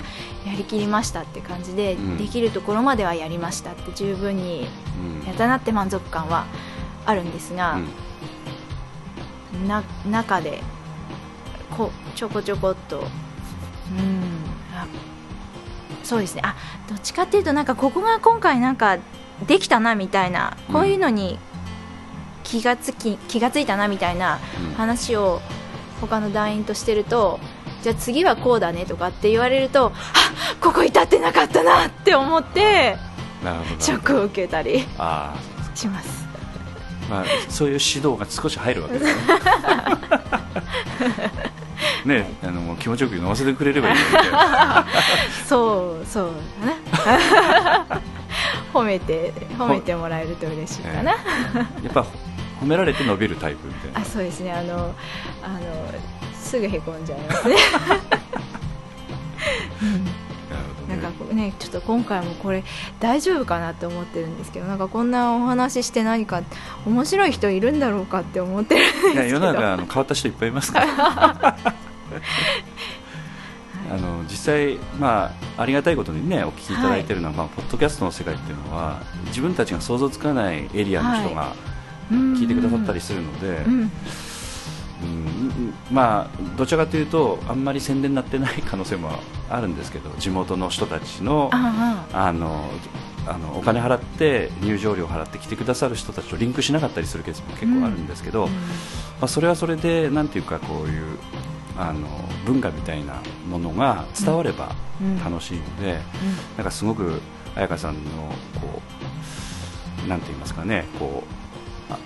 やりきりましたって感じで、うん。できるところまではやりましたって十分に。やったなって満足感はあるんですが、な中でこちょこちょこっとうん。あそうですね。あどっちかっていうとなんかここが今回なんかできたなみたいなこういうのに気がつき気がついたなみたいな話を他の団員としてるとじゃあ次はこうだねとかって言われるとあここ至ってなかったなって思ってショックを受けたりあします。ー、まあ、そういう指導が少し入るわけですね。ねあの気持ちよく飲ませてくれればいいのにね。そうそうだな褒めて褒めてもらえると嬉しいかな、やっぱ褒められて伸びるタイプみたいな。あそうですね。あのあのすぐへこんじゃいますね。なるほどね。なんかねちょっと今回もこれ大丈夫かなって思ってるんですけどなんかこんなお話しして何か面白い人いるんだろうかって思ってるんですけど。いや世の中あの変わった人いっぱいいますから あの実際、まあ、ありがたいことにねお聞きいただいているのは、まあ、ポッドキャストの世界っていうのは自分たちが想像つかないエリアの人が聞聞いてくださったりするので、まあ、どちらかというとあんまり宣伝になってない可能性もあるんですけど地元の人たちのああ。のあのお金払って入場料払って来てくださる人たちとリンクしなかったりするケースも結構あるんですけど、あ、まあ、それはそれでなんていうかこういうあの文化みたいなものが伝わればうん。楽しいので、なんかすごく彩香さんのこうなんて言いますかねこうあ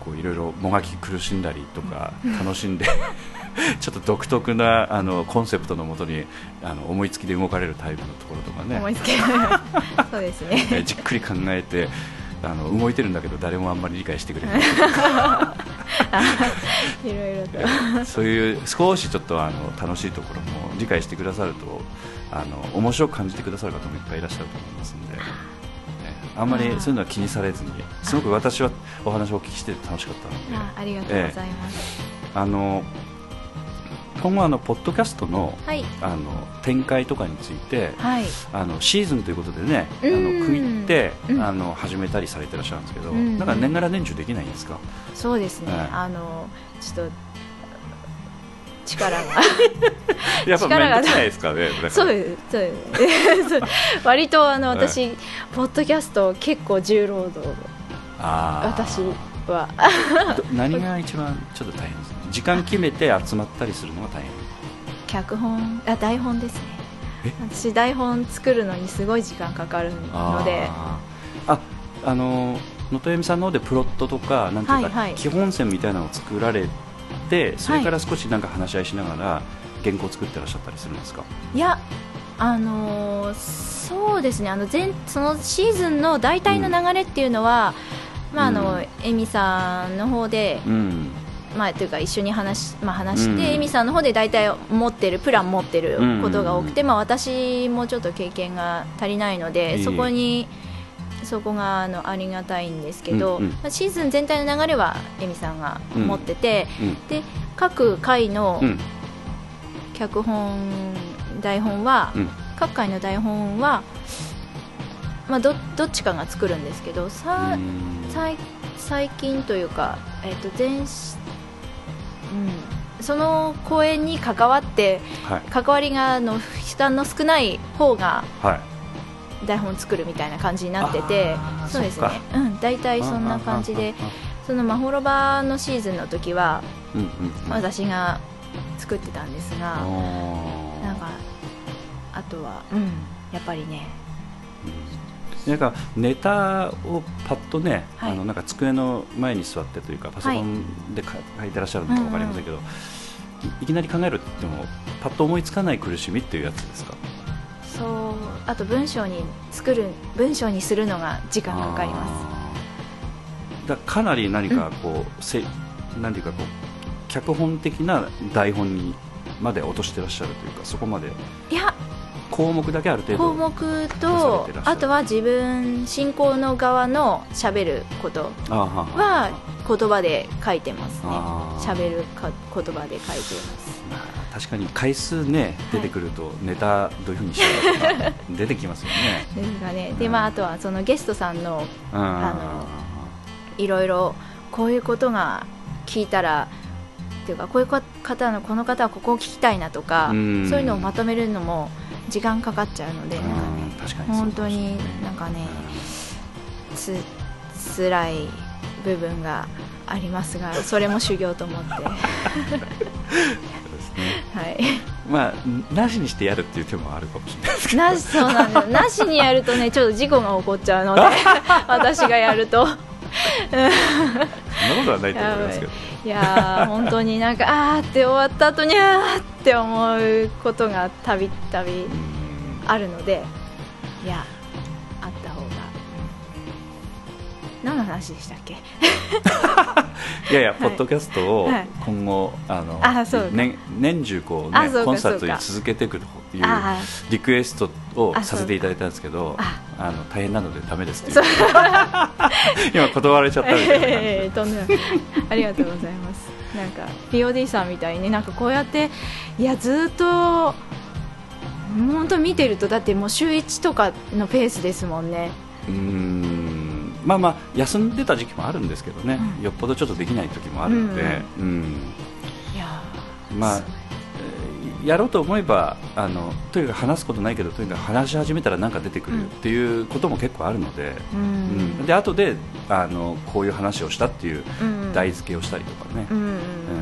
こういろいろもがき苦しんだりとか楽しんで ちょっと独特なあのコンセプトのもとにあの思いつきで動かれるタイプのところとかね。思いつけ そうですね。えじっくり考えてあの動いてるんだけど誰もあんまり理解してくれない。いろいろと。そういう少しちょっとあの楽しいところも理解してくださるとあの面白く感じてくださる方もいっぱいいらっしゃると思いますので、ねあんまりそういうのは気にされずにすごく私はお話をお聞きしてて楽しかったので。あありがとうございます、あの今後あのポッドキャストのはい。あの展開とかについてはい。あのシーズンということでねあうん。の区切ってうん。あの始めたりされてらっしゃるんですけどうんなんか年がら年中できないんですか？そうですね、はい。あのちょっと力が。やっぱ力が。面倒くさいですかねそうですそうですそう。割とあのはい。私、ポッドキャスト結構重労働。あー。私は。ど何が一番ちょっと大変ですか？時間決めて集まったりするのが大変。脚本あ台本ですね。え？私台本作るのにすごい時間かかるので。あー。ああの能登由美さんの方でプロットとかなんていうか、はいはい。基本線みたいなのを作られてそれから少しなんか話し合いしながら原稿を作ってらっしゃったりするんですか、いやあのーそうですね。あの全そのシーズンの大体の流れっていうのは、まああのうんエミさんの方で、うんまあというか一緒に話し,、まあ、話して、うん。エミさんの方で大体持ってるプラン持ってることが多くて、うまあ、私もちょっと経験が足りないので、そこにそこがあのありがたいんですけど、うんうん。まあ、シーズン全体の流れはエミさんが持ってて、うんで各回のうん。脚本、台本は、うん。各回の台本は、まあ、どどっちかが作るんですけどさ、うん。最最近というか、えっと前しうん、その公演に関わってはい。関わりがあの負担の少ない方がはい。台本作るみたいな感じになっててあーそうですね。うん。大体そんな感じでその「まほろば」のシーズンの時はうんうんうん。私が作ってたんですがなんかあとはうん。やっぱりねなんかネタをパッとね、はい。あのなんか机の前に座ってというかパソコンでか書いてらっしゃるのか分かりませんけど、いきなり考えるって言ってもパッと思いつかない苦しみっていうやつですか？そうあと文章に作る文章にするのが時間がかかります。すだかなり何かこう、せなんていうかこう脚本的な台本にまで落としてらっしゃるというかそこまで。いや項目だけある程度項目さとあとは自分進行の側の喋ることはは言葉で書いてますね。あー。喋るか言葉で書いてます。まあ確かに回数ね出てくるとネタどういうふうにしようかとか出てきますよね。ですがね。でまああとはそのゲストさんのあいろいろこういうことが聞いたらっていうかこういう方のこの方はここを聞きたいなとかうん。そういうのをまとめるのも時間かかっちゃうのでなんかね本当になんかねつ辛い部分がありますが それも修行と思って。は。い。まあなしにしてやるっていう手もあるかもしれないですけど。なしそうなんだよなしにやるとねちょっと事故が起こっちゃうので 私がやるとそんなことはないと思いますけど。いやー本当になんかあーって終わった後にあーって思うことがたびたびあるのでいや何の話でしたっけ？いやいや、はい。ポッドキャストをはい。今後、あのあそうか。年年中こう、ね、コンサートに続けていくっていうあリクエストをあさせていただいたんですけどああの大変なのでダメですって 今断られちゃったみたいなんでもないありがとうございます。なんか POD さんみたいになんかこうやっていやずっと本当見てるとだってもう週1とかのペースですもんね。うーんまあまあ休んでた時期もあるんですけどね、うん。よっぽどちょっとできない時もあるので、うんいやまあえーやろうと思えばあのとにかく話すことないけどとにかく話し始めたら何か出てくるっていうことも結構あるので、ううん。んで後であのこういう話をしたっていううん。題付けをしたりとかね、うん。う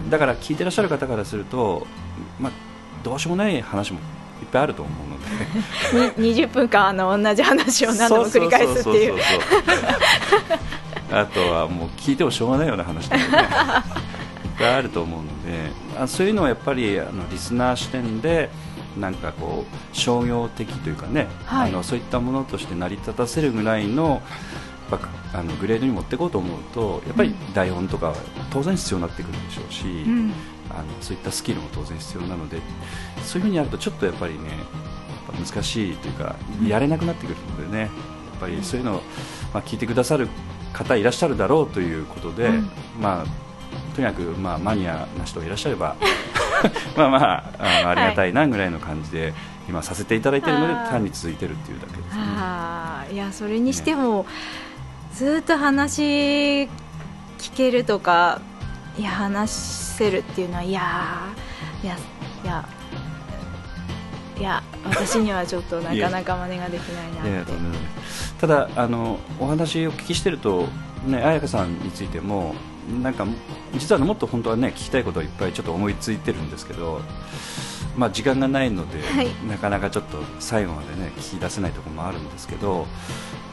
ん。だから聞いてらっしゃる方からすると、まあ、どうしようもない話もいっぱいあると思うので。に20分間あの同じ話を何度も繰り返すっていう。あとはもう聞いてもしょうがないような話とかねいっぱいあると思うので。あそういうのはやっぱりあのリスナー視点でなんかこう商業的というかね、はい。あのそういったものとして成り立たせるぐらいのあのグレードに持っていこうと思うとやっぱり台本とかは当然必要になってくるでしょうし、うんあのそういったスキルも当然必要なのでそういうふうにやるとちょっとやっぱりね難しいというかやれなくなってくるのでねやっぱりそういうのを、まあ、聞いてくださる方いらっしゃるだろうということで、うん。まあ、とにかく、まあ、マニアな人がいらっしゃれば まあまああのありがたいなぐらいの感じで、今させていただいているのではい単に続いてるっていうだけですね。あー。いやそれにしても、ずっと話聞けるとかいや話せるっていうのはいやーいやいやいや私にはちょっとなかなか真似ができないなって。ただあのお話をお聞きしてるとね彩香さんについてもなんか実はもっと本当はね聞きたいことはいっぱいちょっと思いついてるんですけどまあ時間がないので、はい。なかなかちょっと最後までね聞き出せないところもあるんですけど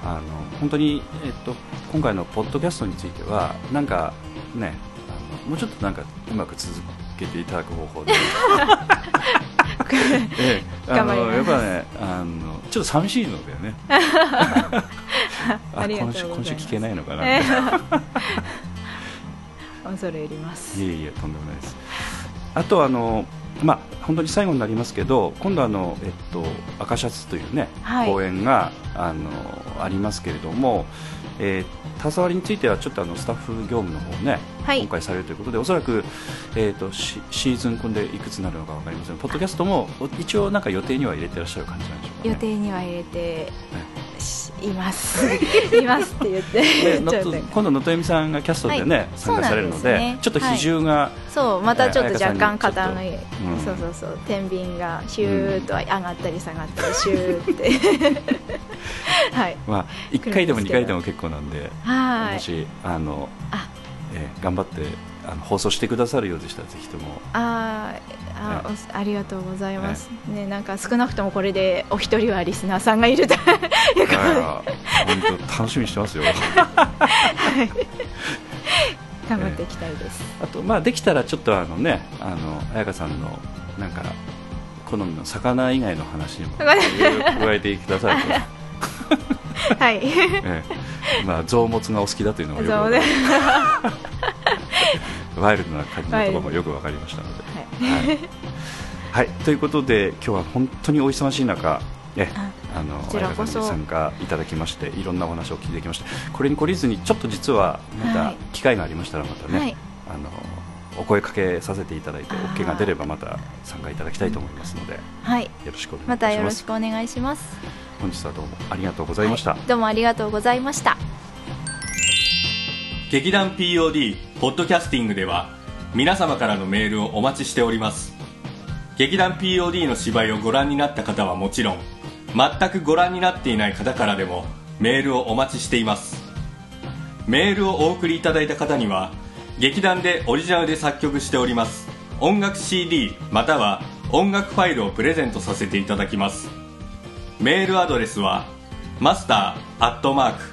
あの本当にえっと今回のポッドキャストについてはなんかねもうちょっとなんかうまく続けていただく方法で。ええ、あのやっぱねあのちょっと寂しいのだよね 今週今週聞けないのかな、恐れ入ります。えいえとんでもないです。あとあのまあ本当に最後になりますけど今度あのえっと赤シャツというね、はい。公演があのありますけれども、えー、携わりについてはちょっとあのスタッフ業務の方ね、はい。今回されるということでおそらく、えー、とシシーズン組んでいくつになるのか分かりません。ポッドキャストもお一応なんか予定には入れてらっしゃる感じなんでしょうか、ね、予定には入れてしいます。いますって言って。で のちょっと。今度能登恵美さんがキャストでね、はい。参加されるのでね。ちょっと比重が、そうまたちょっと若干彩香さ肩の、んにちょっとうん。そうそうそう。天秤がヒューッと上がったり下がったりシューって。はい。まあ、1回でも2回でも結構なんで、はい。もしあのあ。えー頑張ってあの放送してくださるようでしたらぜひとも。あーあ、おありがとうございます、ねなんか少なくともこれでお一人はリスナーさんがいると。いうことで。本当楽しみにしてますよ。頑張っていきたいです、あとまあできたらちょっとあのねあの彩香さんのなんか好みの魚以外の話にも魚加えてくださいと、はい。ええ。まあ臓物がお好きだというのがよくね ワイルドな感じのところもよくわかりましたので。はい。はい、はい。ということで今日は本当にお忙しい中ねあのさんに参加いただきましていろんなお話を聞いてきました。これに懲りずにちょっと実はまたはい。機会がありましたらまたね、はい。あのお声かけさせていただいて OK が出ればまた参加いただきたいと思いますので、よはい。ろしくお願いいまたたします。よろしくお願いします。本日はどうもありがとうございました、はい。どうもありがとうございました劇団 POD ポッドキャスティングでは皆様からのメールをお待ちしております。劇団 POD の芝居をご覧になった方はもちろん全くご覧になっていない方からでもメールをお待ちしています。メールをお送りいただいた方には劇団でオリジナルで作曲しております音楽 CD または音楽ファイルをプレゼントさせていただきます。メールアドレスはマスターアットマーク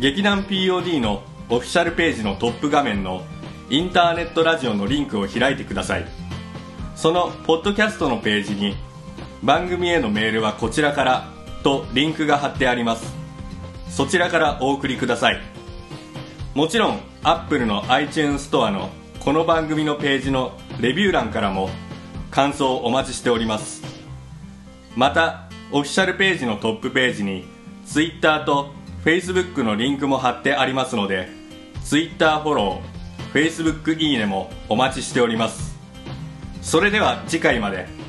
劇団 POD のオフィシャルページのトップ画面のインターネットラジオのリンクを開いてください。そのポッドキャストのページに番組へのメールはこちらからとリンクが貼ってあります。そちらからお送りください。もちろん Apple の iTunes ストアのこの番組のページのレビュー欄からも感想をお待ちしております。またオフィシャルページのトップページに Twitter と Facebook のリンクも貼ってありますので Twitter フォロー Facebook いいねもお待ちしております。それでは次回まで。